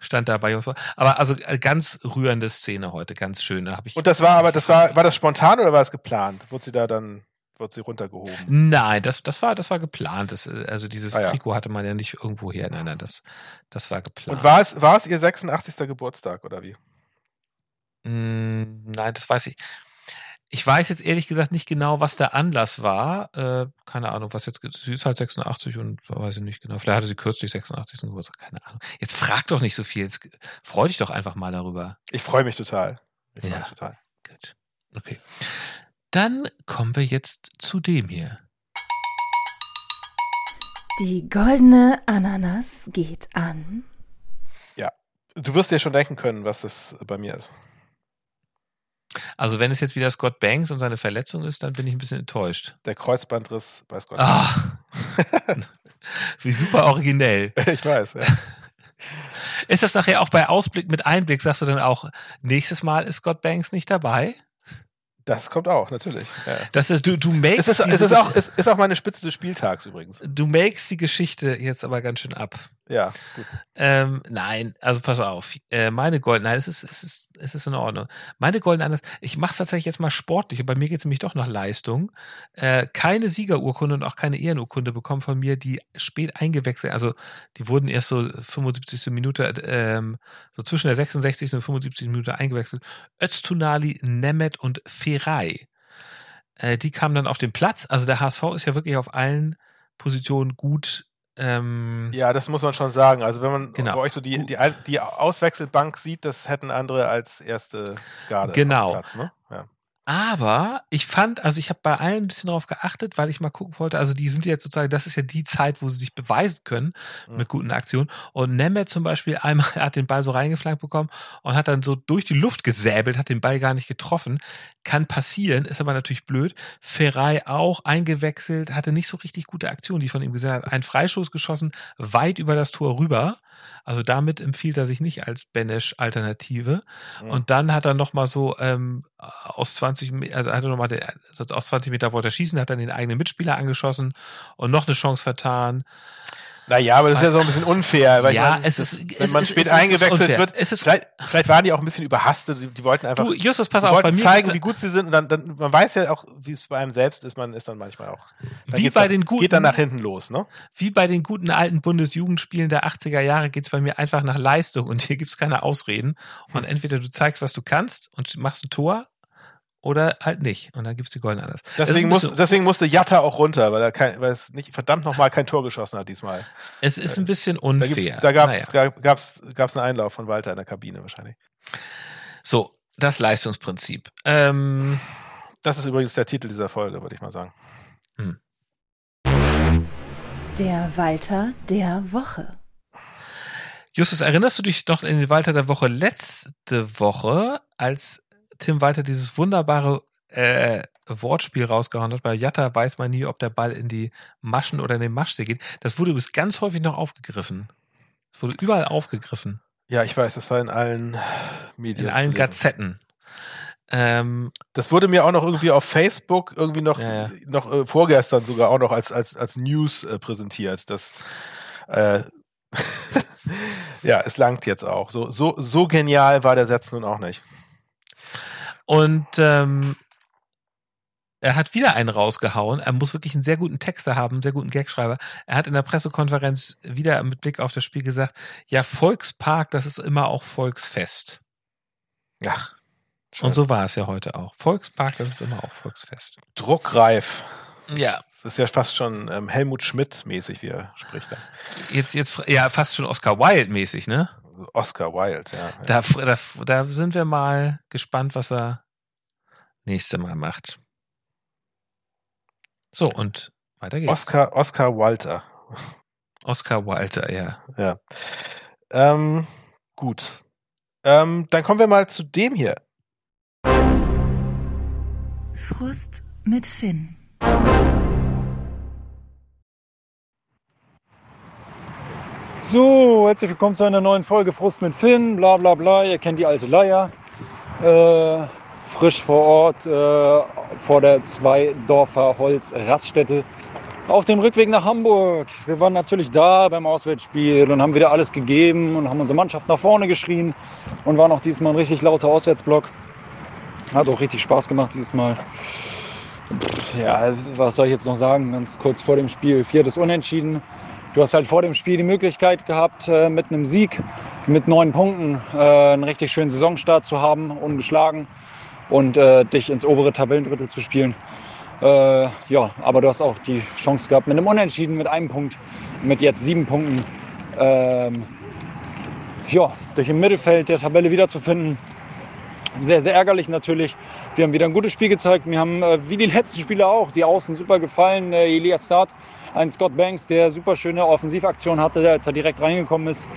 Stand da bei Jonas Bolt. Aber also äh, ganz rührende Szene heute, ganz schön. Da ich Und das war aber, das war, war das spontan oder war es geplant? Wurde sie da dann, wurde sie runtergehoben? Nein, das, das war, das war geplant. Das, äh, also dieses Ah, ja. Trikot hatte man ja nicht irgendwo her. Nein, nein, das, das war geplant. Und war es, war es ihr 86. Geburtstag oder wie? Mm, nein, das weiß ich. Ich weiß jetzt ehrlich gesagt nicht genau, was der Anlass war. Äh, keine Ahnung, was jetzt, sie ist halt 86 und weiß ich nicht genau. Vielleicht hatte sie kürzlich 86. Geburtstag, keine Ahnung. Jetzt frag doch nicht so viel. Jetzt freu dich doch einfach mal darüber. Ich freue mich total. Ich freue Ja. mich total. Gut. Okay. Dann kommen wir jetzt zu dem hier. Die goldene Ananas geht an. Du wirst dir schon denken können, was das bei mir ist. Also wenn es jetzt wieder Scott Banks und seine Verletzung ist, dann bin ich ein bisschen enttäuscht. Der Kreuzbandriss bei Scott. Ah, wie super originell. Ich weiß, ja. Ist das nachher auch bei Ausblick mit Einblick, sagst du dann auch, nächstes Mal ist Scott Banks nicht dabei? Das kommt auch, natürlich. Ja. Das ist, du, du makest Es, ist, es ist, auch, es ist auch meine Spitze des Spieltags übrigens. du makest die Geschichte jetzt aber ganz schön ab. Ja, gut. Ähm, nein, also pass auf. Äh, meine Golden, nein, es ist, es ist, es ist in Ordnung. Meine Golden Ananas, ich mache tatsächlich jetzt mal sportlich und bei mir geht es nämlich doch nach Leistung. Äh, keine Siegerurkunde und auch keine Ehrenurkunde bekommen von mir, die spät eingewechselt, also die wurden erst so 75. Minute, ähm, so zwischen der 66. und 75. Minute eingewechselt. Öztunali, Nemeth und Feray. Äh, die kamen dann auf den Platz. Also der HSV ist ja wirklich auf allen Positionen gut. Ähm, Ja, das muss man schon sagen. Also wenn man Genau. bei euch so die, die, die Auswechselbank sieht, das hätten andere als erste Garde. Genau. Platz, ne? ja. Aber ich fand, also ich habe bei allen ein bisschen darauf geachtet, weil ich mal gucken wollte, also die sind jetzt sozusagen, das ist ja die Zeit, wo sie sich beweisen können Mhm. mit guten Aktionen. Und Nemeth zum Beispiel einmal hat den Ball so reingeflankt bekommen und hat dann so durch die Luft gesäbelt, hat den Ball gar nicht getroffen. Kann passieren, ist aber natürlich blöd. Ferrei auch eingewechselt, hatte nicht so richtig gute Aktionen, die ich von ihm gesehen habe. Einen Freischuss geschossen, weit über das Tor rüber. Also damit empfiehlt er sich nicht als Benesch-Alternative. Mhm. Und dann hat er noch mal so ähm, aus 20 Me- also hat er noch mal der, also aus 20 Meter wollte er schießen, hat dann den eigenen Mitspieler angeschossen und noch eine Chance vertan. Naja, aber das ist ja so ein bisschen unfair. Weil Ja, meine, es ist- wenn es man ist- spät es ist eingewechselt unfair. wird, Es ist- vielleicht, vielleicht waren die auch ein bisschen überhastet. Die, die wollten einfach, Du, Justus, pass auf, bei wollten mir zeigen, wie gut sie sind. Und dann, dann, man weiß ja auch, wie es bei einem selbst ist. Man ist dann manchmal auch. Wie bei dann, den guten- Geht dann nach hinten los, ne? wie bei den guten alten Bundesjugendspielen der 80er Jahre geht's bei mir einfach nach Leistung und hier gibt's keine Ausreden. Und entweder du zeigst, was du kannst und machst ein Tor oder halt nicht. Und dann gibt's die goldene Ananas. Das ist Deswegen, muss, bisschen- deswegen musste Jatta auch runter, weil er, kein, weil es nicht verdammt nochmal kein Tor geschossen hat diesmal. es ist ein bisschen Da, unfair. gibt's, da gab's, Naja. gab, gab's, gab's einen Einlauf von Walter in der Kabine wahrscheinlich. So, das Leistungsprinzip. Ähm, Das ist übrigens der Titel dieser Folge, würde ich mal sagen. Der Walter der Woche. Justus, erinnerst du dich noch in den Walter der Woche letzte Woche, als Tim Walter dieses wunderbare äh, Wortspiel rausgehauen hat? Bei Jatta weiß man nie, ob der Ball in die Maschen oder in den Maschsee geht. Das wurde übrigens ganz häufig noch aufgegriffen. Es wurde überall aufgegriffen. Ja, ich weiß, das war in allen Medien. In allen. Gazetten. Ähm, Das wurde mir auch noch irgendwie auf Facebook irgendwie noch, Ja, ja. noch äh, vorgestern sogar auch noch als, als, als News äh, präsentiert. Das, äh, ja, es langt jetzt auch. So, so, so genial war der Satz nun auch nicht. Und ähm, er hat wieder einen rausgehauen. Er muss wirklich einen sehr guten Texter haben, einen sehr guten Gagschreiber. Er hat in der Pressekonferenz wieder mit Blick auf das Spiel gesagt, ja, Volkspark, das ist immer auch Volksfest. Ach, schön. Und so war es ja heute auch. Volkspark, das ist immer auch Volksfest. druckreif. Ja. Das ist ja fast schon ähm, Helmut Schmidt mäßig, wie er spricht. Da. Jetzt, jetzt, ja, fast schon Oscar Wilde mäßig, ne? Oscar Wilde, ja. Da, da, da sind wir mal gespannt, was er nächste Mal macht. So, und weiter geht's. Oscar, Oscar Walter. Oscar Wilde, ja. Ja. Ähm, gut. Ähm, dann kommen wir mal zu dem hier. Frust mit Finn. So, herzlich willkommen zu einer neuen Folge Frust mit Finn, bla bla bla, ihr kennt die alte Leier. Äh, frisch vor Ort, äh, vor der Zweidorfer Holz-Raststätte. Auf dem Rückweg nach Hamburg. Wir waren natürlich da beim Auswärtsspiel und haben wieder alles gegeben und haben unsere Mannschaft nach vorne geschrien und waren auch diesmal ein richtig lauter Auswärtsblock. Hat auch richtig Spaß gemacht dieses Mal. Ja, was soll ich jetzt noch sagen? Ganz kurz vor dem Spiel, viertes Unentschieden. Du hast halt vor dem Spiel die Möglichkeit gehabt, äh, mit einem Sieg mit neun Punkten äh, einen richtig schönen Saisonstart zu haben, ungeschlagen und äh, dich ins obere Tabellendrittel zu spielen. Ja, aber du hast auch die Chance gehabt, mit einem Unentschieden, mit einem Punkt, mit jetzt sieben Punkten, ähm, ja, dich im Mittelfeld der Tabelle wiederzufinden. Sehr, sehr ärgerlich natürlich. Wir haben wieder ein gutes Spiel gezeigt. Wir haben, wie die letzten Spiele auch, die Außen super gefallen. Elias Start, ein Scott Banks, der super schöne Offensivaktion hatte, als er direkt reingekommen ist,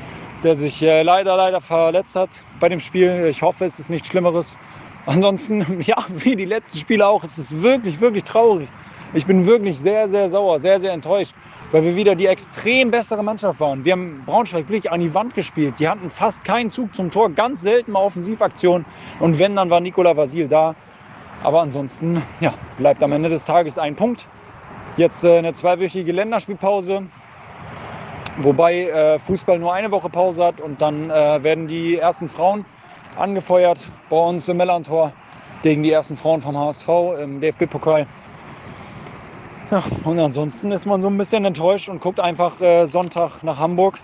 der sich äh, leider, leider verletzt hat bei dem Spiel. Ich hoffe, es ist nichts Schlimmeres. Ansonsten, ja, wie die letzten Spiele auch, es ist wirklich, wirklich traurig. Ich bin wirklich sehr, sehr sauer, sehr, sehr enttäuscht, weil wir wieder die extrem bessere Mannschaft waren. Wir haben Braunschweig wirklich an die Wand gespielt. Die hatten fast keinen Zug zum Tor, ganz selten mal Offensivaktionen. Und wenn, dann war Nikola Vasil da. Aber ansonsten, ja, bleibt am Ende des Tages ein Punkt. Jetzt äh, eine zweiwöchige Länderspielpause, wobei äh, Fußball nur eine Woche Pause hat und dann äh, werden die ersten Frauen angefeuert bei uns im Mellantor gegen die ersten Frauen vom HSV im DFB-Pokal. Ja, und ansonsten ist man so ein bisschen enttäuscht und guckt einfach äh, Sonntag nach Hamburg.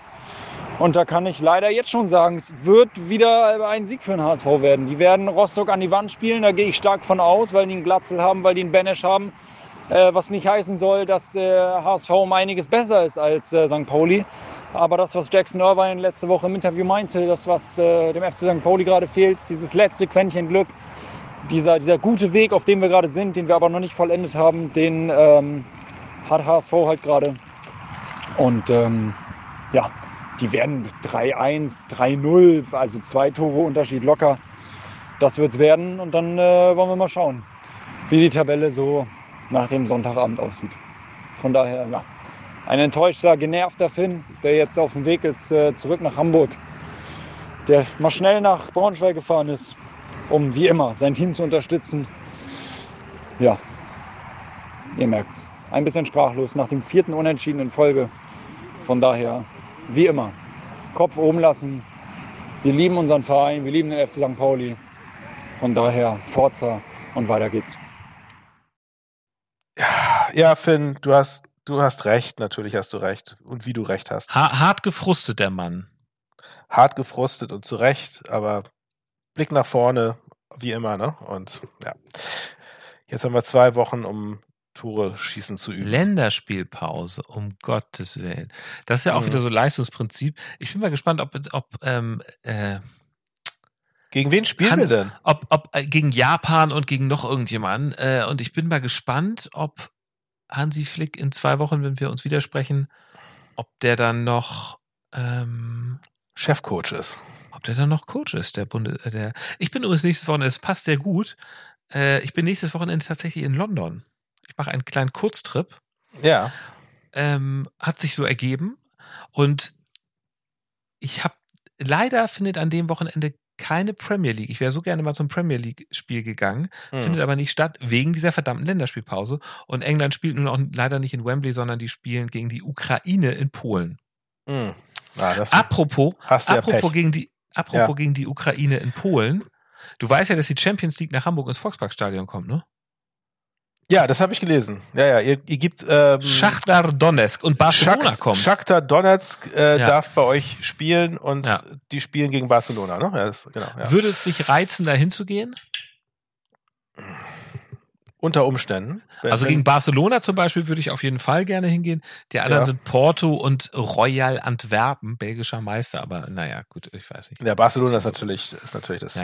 Und da kann ich leider jetzt schon sagen, es wird wieder ein Sieg für den HSV werden. Die werden Rostock an die Wand spielen, da gehe ich stark von aus, weil die einen Glatzel haben, weil die einen Benesch haben. Äh, was nicht heißen soll, dass äh, HSV um einiges besser ist als äh, St. Pauli. Aber das, was Jackson Irvine letzte Woche im Interview meinte, das, was äh, dem FC St. Pauli gerade fehlt, dieses letzte Quäntchen Glück, dieser, dieser gute Weg, auf dem wir gerade sind, den wir aber noch nicht vollendet haben, den ähm, hat HSV halt gerade. Und ähm, ja, die werden 3-1, 3-0, also zwei Tore Unterschied locker. Das wird's werden und dann äh, wollen wir mal schauen, wie die Tabelle so nach dem Sonntagabend aussieht. Von daher, ja, ein enttäuschter, genervter Finn, der jetzt auf dem Weg ist äh, zurück nach Hamburg, der mal schnell nach Braunschweig gefahren ist, um wie immer sein Team zu unterstützen. Ja, ihr merkt's. Ein bisschen sprachlos nach dem vierten Unentschieden in Folge. Von daher, wie immer, Kopf oben lassen. Wir lieben unseren Verein, wir lieben den FC St. Pauli. Von daher, Forza und weiter geht's. Ja, Finn, du hast, du hast recht, natürlich hast du recht. Und wie du recht hast. Ha hart gefrustet, der Mann. Hart gefrustet und zu Recht, aber Blick nach vorne, wie immer, ne? Und ja. Jetzt haben wir zwei Wochen, um Tore schießen zu üben. Länderspielpause, um Gottes Willen. Das ist ja auch Mhm. wieder so Leistungsprinzip. Ich bin mal gespannt, ob, ob, ähm, äh, Gegen wen spielen Kann- wir denn? ob, ob äh, gegen Japan und gegen noch irgendjemanden. Äh, und ich bin mal gespannt, ob Hansi Flick in zwei Wochen, wenn wir uns widersprechen, ob der dann noch, ähm, Chefcoach ist. ob der dann noch Coach ist, der Bunde, äh, der. Ich bin übrigens nächstes Wochenende, es passt sehr gut. Äh, ich bin nächstes Wochenende tatsächlich in London. Ich mache einen kleinen Kurztrip. Ja. ähm, hat sich so ergeben. Und ich habe leider findet an dem Wochenende keine Premier League. Ich wäre so gerne mal zum Premier League Spiel gegangen, Hm. findet aber nicht statt wegen dieser verdammten Länderspielpause. Und England spielt nun auch leider nicht in Wembley, sondern die spielen gegen die Ukraine in Polen. Hm. Ah, das Apropos, ja apropos Pech. gegen die, apropos Ja. gegen die Ukraine in Polen. Du weißt ja, dass die Champions League nach Hamburg ins Volksparkstadion kommt, ne? Ja, das habe ich gelesen. Ja, ja, ihr, ihr gibt ähm, Schachtar Donetsk und Barcelona Schakt- kommt. Shakhtar Donetsk äh, Ja. darf bei euch spielen und Ja. die spielen gegen Barcelona, ne? Ja, das, genau. Ja. Würde es dich reizen, da hinzugehen? Unter Umständen. Wenn- Also gegen Barcelona zum Beispiel würde ich auf jeden Fall gerne hingehen. Die anderen Ja. sind Porto und Royal Antwerpen, belgischer Meister, aber naja, gut, ich weiß nicht. Ja, Barcelona ist natürlich, ist natürlich das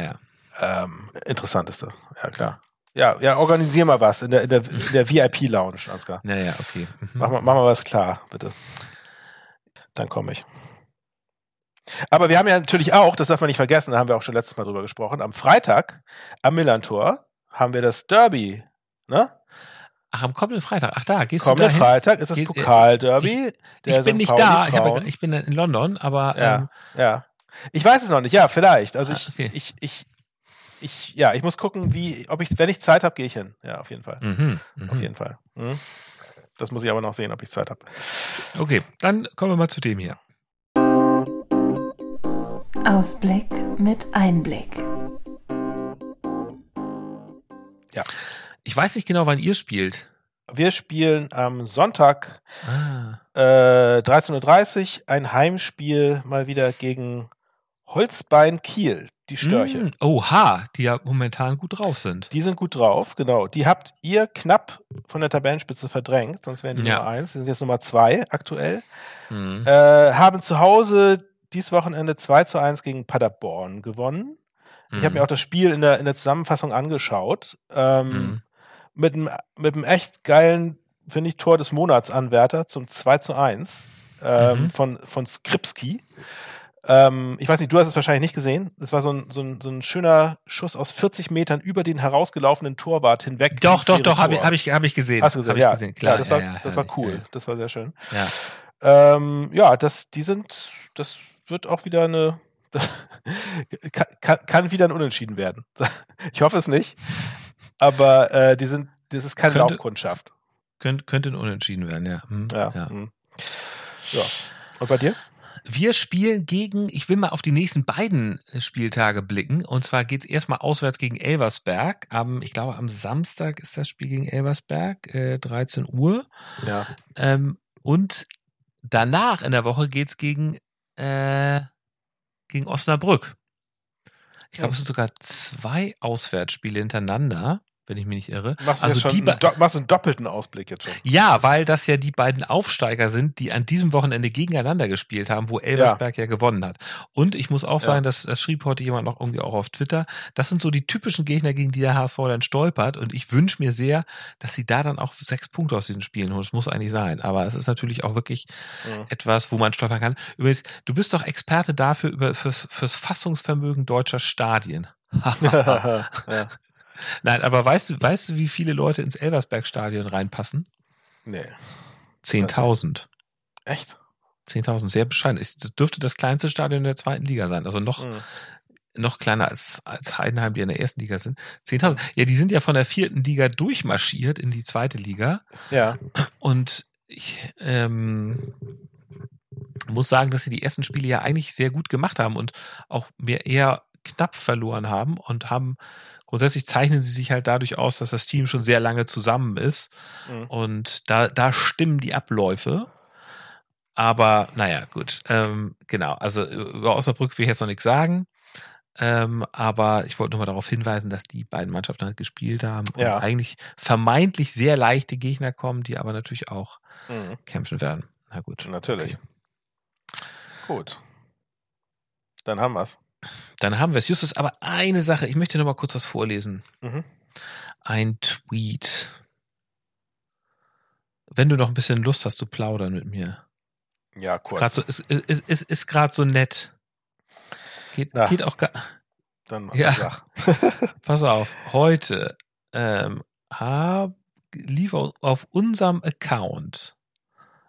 ähm, Interessanteste. Ja, klar. Ja, ja, organisier mal was in der, in der, in der VIP-Lounge, Ansgar. Naja, okay. Mhm. Mach mal, mach mal was klar, bitte. Dann komme ich. Aber wir haben ja natürlich auch, das darf man nicht vergessen, da haben wir auch schon letztes Mal drüber gesprochen, am Freitag am Millantor haben wir das Derby, ne? Ach, am kommenden Freitag. Ach, da, gehst Kommenden du dahin? Freitag ist das äh, Pokalderby. der Ich bin St. nicht Pauli da, ich, Frauen. ich bin in London, aber Ja, ähm, ja. Ich weiß es noch nicht, ja, vielleicht. Also Ah, ich, okay. ich, ich, ich, ja, ich muss gucken, wie, ob ich, wenn ich Zeit habe, gehe ich hin. Ja, auf jeden Fall. mhm, mhm. Auf jeden Fall. Mhm. Das muss ich aber noch sehen, ob ich Zeit habe. okay, dann kommen wir mal zu dem hier. Ausblick mit Einblick. Ich weiß nicht genau, wann ihr spielt. Wir spielen am Sonntag Ah, äh, 13.30 Uhr ein Heimspiel mal wieder gegen Holzbein Kiel, die Störche. Mm, oha, die ja momentan gut drauf sind. Die sind gut drauf, genau. Die habt ihr knapp von der Tabellenspitze verdrängt, sonst wären die Ja. Nummer eins. Die sind jetzt Nummer zwei aktuell. Mhm. Äh, haben zu Hause dieses Wochenende 2 zu 1 gegen Paderborn gewonnen. Ich habe mir auch das Spiel in der, in der Zusammenfassung angeschaut. Ähm, Mhm. mit, einem, mit einem echt geilen, finde ich, Tor des Monatsanwärter zum 2 zu 1 ähm, Mhm. von, von Skripski. Ähm, ich weiß nicht, du hast es wahrscheinlich nicht gesehen. Es war so ein, so, ein, so ein schöner Schuss aus 40 Metern über den herausgelaufenen Torwart hinweg. Doch, doch, doch, habe ich, hab ich, hab ich gesehen. Hast du gesehen? Ich ja, gesehen. Klar, ja, das war, ja, das war cool. Ja, Das war sehr schön. ja. Ähm, ja, das, die sind, das wird auch wieder eine, kann, kann, wieder ein Unentschieden werden. Ich hoffe es nicht, aber äh, die sind, das ist keine Könnte- Laufkundschaft. Könnt, könnte ein Unentschieden werden, ja. Hm, Ja. ja. hm. ja. Und bei dir? Wir spielen gegen, ich will mal auf die nächsten beiden äh, Spieltage blicken. Und zwar geht's erstmal auswärts gegen Elversberg. Am, ich glaube, am Samstag ist das Spiel gegen Elversberg, äh, 13 Uhr. Ja. Ähm, und danach in der Woche geht's gegen, äh, gegen Osnabrück. Ich glaube, Ja. es sind sogar zwei Auswärtsspiele hintereinander, wenn ich mich nicht irre. Machst du Also einen, machst einen doppelten Ausblick jetzt schon? Ja, weil das ja die beiden Aufsteiger sind, die an diesem Wochenende gegeneinander gespielt haben, wo Elversberg ja, gewonnen hat. Und ich muss auch Ja. sagen, das, das schrieb heute jemand noch irgendwie auch auf Twitter, das sind so die typischen Gegner, gegen die der HSV dann stolpert. Und ich wünsche mir sehr, dass sie da dann auch sechs Punkte aus diesen Spielen holen. Das muss eigentlich sein. Aber es ist natürlich auch wirklich Mhm. etwas, wo man stolpern kann. Übrigens, du bist doch Experte dafür, über, fürs, fürs Fassungsvermögen deutscher Stadien. ja. Nein, aber weißt du, weißt du, wie viele Leute ins Elversberg-Stadion reinpassen? Nee. 10.000. Echt? 10.000, sehr bescheiden. Es dürfte das kleinste Stadion der zweiten Liga sein. Also noch, Mhm. noch kleiner als, als Heidenheim, die in der ersten Liga sind. 10.000. Ja, die sind ja von der vierten Liga durchmarschiert in die zweite Liga. Ja. Und ich ähm, muss sagen, dass sie die ersten Spiele ja eigentlich sehr gut gemacht haben und auch mir eher knapp verloren haben und haben grundsätzlich zeichnen sie sich halt dadurch aus, dass das Team schon sehr lange zusammen ist Mhm. und da, da stimmen die Abläufe. Aber naja, gut. Ähm, genau, also über Osnabrück will ich jetzt noch nichts sagen. Ähm, aber ich wollte nur mal darauf hinweisen, dass die beiden Mannschaften halt gespielt haben und Ja. eigentlich vermeintlich sehr leichte Gegner kommen, die aber natürlich auch Mhm. kämpfen werden. Na gut. Natürlich. Okay. Gut. Dann haben wir's. Dann haben wir es. Justus, aber eine Sache, ich möchte noch mal kurz was vorlesen. Mhm. Ein Tweet. Wenn du noch ein bisschen Lust hast zu plaudern mit mir. Ja, kurz. So, ist, ist, ist, ist, ist gerade so nett. Geht, Na. geht auch gar. Dann Ja. sag. Pass auf, heute ähm, hab, lief auf, auf unserem Account,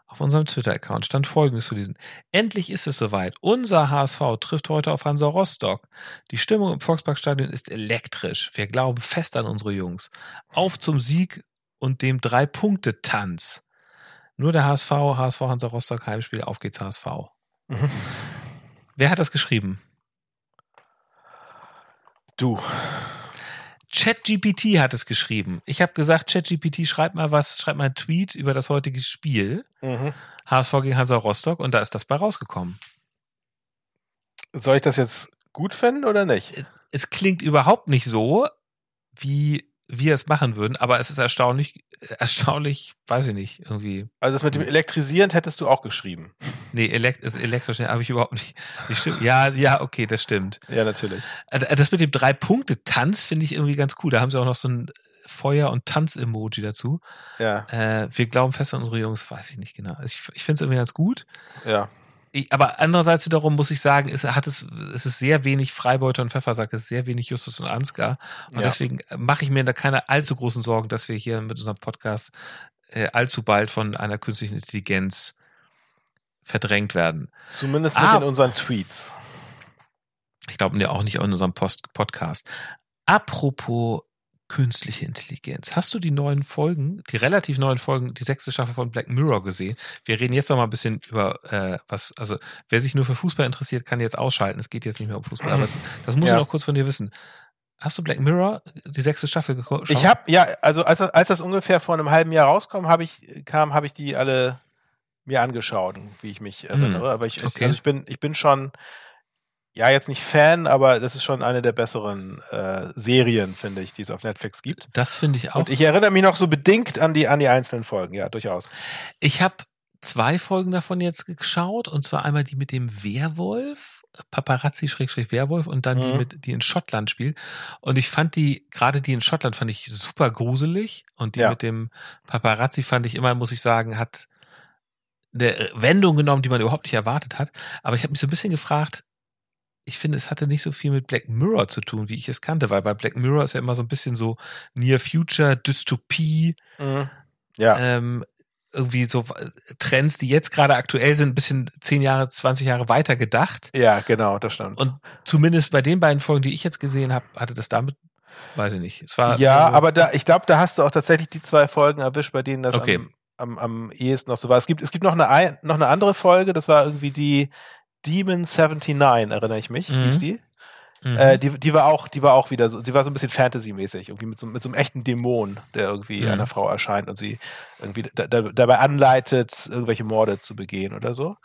auf unserem Twitter-Account stand folgendes zu lesen. Endlich ist es soweit. Unser HSV trifft heute auf Hansa Rostock. Die Stimmung im Volksparkstadion ist elektrisch. Wir glauben fest an unsere Jungs. Auf zum Sieg und dem Drei-Punkte-Tanz. Nur der HSV, HSV Hansa Rostock Heimspiel, auf geht's HSV. Mhm. Wer hat das geschrieben? Du. ChatGPT hat es geschrieben. Ich habe gesagt, ChatGPT schreib mal was, schreib mal einen Tweet über das heutige Spiel. Mhm. HSV gegen Hansa Rostock und da ist das bei rausgekommen. Soll ich das jetzt gut finden oder nicht? Es klingt überhaupt nicht so, wie wir es machen würden, aber es ist erstaunlich, erstaunlich, weiß ich nicht, irgendwie. Also das mit dem Elektrisierend hättest du auch geschrieben. Nee, elekt ist elektrisch habe ich überhaupt nicht. nicht stimmt. Ja, ja, okay, das stimmt. Ja, natürlich. Äh, Das mit dem Drei-Punkte-Tanz finde ich irgendwie ganz cool. Da haben sie auch noch so ein Feuer- und Tanz-Emoji dazu. Ja, Äh, wir glauben fest an unsere Jungs, weiß ich nicht genau. Ich, ich finde es irgendwie ganz gut. ja. Ich, aber andererseits wiederum muss ich sagen, es hat es, es ist sehr wenig Freibeuter und Pfeffersack, es ist sehr wenig Justus und Ansgar. Und Ja. deswegen mache ich mir da keine allzu großen Sorgen, dass wir hier mit unserem Podcast äh, allzu bald von einer künstlichen Intelligenz verdrängt werden. Zumindest nicht Ah. in unseren Tweets. Ich glaube ja auch nicht in unserem Post Podcast. Apropos künstliche Intelligenz. Hast du die neuen Folgen, die relativ neuen Folgen, die sechste Staffel von Black Mirror gesehen? Wir reden jetzt noch mal ein bisschen über äh, was, also wer sich nur für Fußball interessiert, kann jetzt ausschalten. Es geht jetzt nicht mehr um Fußball, aber das, das muss Ja. ich noch kurz von dir wissen. Hast du Black Mirror, die sechste Staffel geschaut? Ich habe ja, also als, das- als das ungefähr vor einem halben Jahr rauskam, habe ich kam, habe ich die alle mir angeschaut, wie ich mich erinnere. Aber ich, okay. also ich bin, ich bin schon ja, jetzt nicht Fan, aber das ist schon eine der besseren äh, Serien, finde ich, die es auf Netflix gibt. Das finde ich auch. Und ich erinnere mich noch so bedingt an die, an die einzelnen Folgen, ja, durchaus. Ich habe zwei Folgen davon jetzt geschaut, und zwar einmal die mit dem Werwolf, Paparazzi-Werwolf und dann die Mhm. mit, die in Schottland spielt. Und ich fand die, gerade die in Schottland fand ich super gruselig und die Ja. mit dem Paparazzi fand ich immer, muss ich sagen, hat eine Wendung genommen, die man überhaupt nicht erwartet hat. Aber ich habe mich so ein bisschen gefragt, ich finde, es hatte nicht so viel mit Black Mirror zu tun, wie ich es kannte, weil bei Black Mirror ist ja immer so ein bisschen so Near Future, Dystopie, Ja. ähm, irgendwie so äh, Trends, die jetzt gerade aktuell sind, ein bisschen zehn Jahre, 20 Jahre weiter gedacht. ja, genau, das stimmt. Und zumindest bei den beiden Folgen, die ich jetzt gesehen habe, hatte das damit, weiß ich nicht. Es war Ja, so- aber da, ich glaube, da hast du auch tatsächlich die zwei Folgen erwischt, bei denen das Okay. am, am, am ehesten noch so war. Es gibt, es gibt noch eine, ein- noch eine andere Folge, das war irgendwie die Demon 79, erinnere ich mich, Mhm. hieß die. Mhm. Äh, die, die war auch, die war auch wieder so, sie war so ein bisschen Fantasy-mäßig, irgendwie mit so, mit so einem echten Dämon, der irgendwie Mhm. einer Frau erscheint und sie irgendwie da, da, dabei anleitet, irgendwelche Morde zu begehen oder so.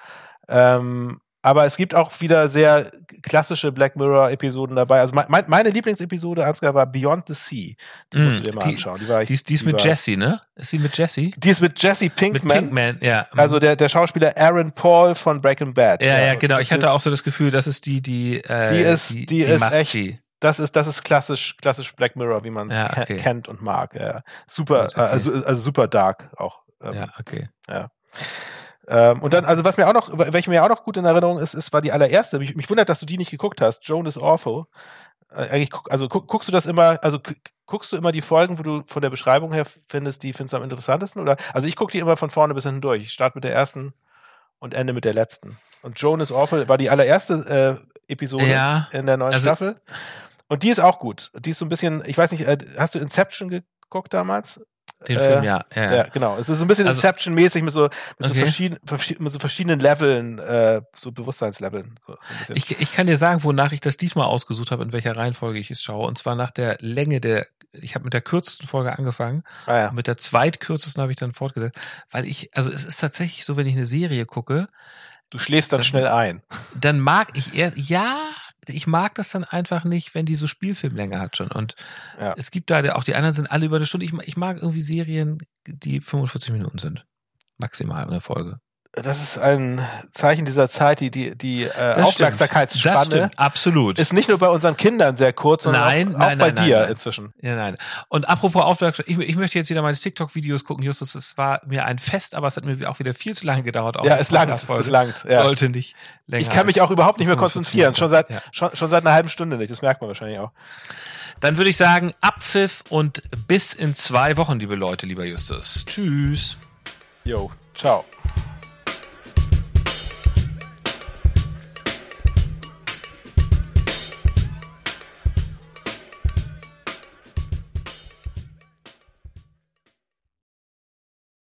Ähm, aber es gibt auch wieder sehr klassische Black Mirror-Episoden dabei. Also mein, mein, meine Lieblingsepisode, Ansgar, war Beyond the Sea. Die Mhm. musst du dir mal Die- anschauen. Die, war ich, die ist, die ist mit Jessie, ne? Ist sie mit Jessie? Die ist mit Jesse Mit Pinkman. Pinkman, ja. Also der, der Schauspieler Aaron Paul von Breaking Bad. ja, ja, und genau. Ich hatte ist- auch so das Gefühl, das ist die, die, äh, Die ist- die ist echt. Das ist, das ist klassisch, klassisch Black Mirror, wie man es Ja, okay. kennt und mag. Ja. Super, okay. äh, also, also super dark auch. Ähm, Ja, okay. Ähm, und dann, also was mir auch noch, welche mir auch noch gut in Erinnerung ist, ist war die allererste. Mich, mich wundert, dass du die nicht geguckt hast. Joan is Awful. Äh, eigentlich, guck- also guck, guckst du das immer, also gu- guckst du immer die Folgen, wo du von der Beschreibung her findest, die findest du am interessantesten? Oder? Also ich gucke die immer von vorne bis hinten durch. Ich starte mit der ersten und ende mit der letzten. Und Joan is Awful war die allererste äh, Episode Ja, in der neuen also- Staffel. Und die ist auch gut. Die ist so ein bisschen, ich weiß nicht, äh, hast du Inception geguckt damals? Den Äh, Film, ja. ja. Ja, genau. Es ist so ein bisschen Also- Inception-mäßig mit so, mit, so Okay. verschieden, verschi- mit so verschiedenen Leveln, äh, so Bewusstseinsleveln. So, so. Ich, ich kann dir sagen, wonach ich das diesmal ausgesucht habe, in welcher Reihenfolge ich es schaue. Und zwar nach der Länge der, ich habe mit der kürzesten Folge angefangen ah, ja. mit der zweitkürzesten habe ich dann fortgesetzt. Weil ich, also es ist tatsächlich so, wenn ich eine Serie gucke, Du schläfst dann Das- schnell ein. dann mag ich eher, ja, ich mag das dann einfach nicht, wenn die so Spielfilmlänge hat schon. Und Ja. es gibt da, auch die anderen sind alle über eine Stunde. Ich, ich mag irgendwie Serien, die 45 Minuten sind. Maximal eine Folge. Das ist ein Zeichen dieser Zeit, die, die, die äh, Das Aufmerksamkeitsspanne Das stimmt, absolut. ist nicht nur bei unseren Kindern sehr kurz, sondern Nein, auch, nein, auch bei nein, dir inzwischen. Ja, nein. Und apropos Aufmerksamkeit, ich, ich möchte jetzt wieder meine TikTok-Videos gucken, Justus. Es war mir ein Fest, aber es hat mir auch wieder viel zu lange gedauert. Ja, es langt, es langt. Ja. Sollte nicht länger Ich kann mich auch überhaupt nicht mehr 45 konzentrieren. Schon seit. Ja. schon, schon seit einer halben Stunde nicht. Das merkt man wahrscheinlich auch. Dann würde ich sagen, Abpfiff und bis in zwei Wochen, liebe Leute, lieber Justus. Tschüss. Jo, ciao.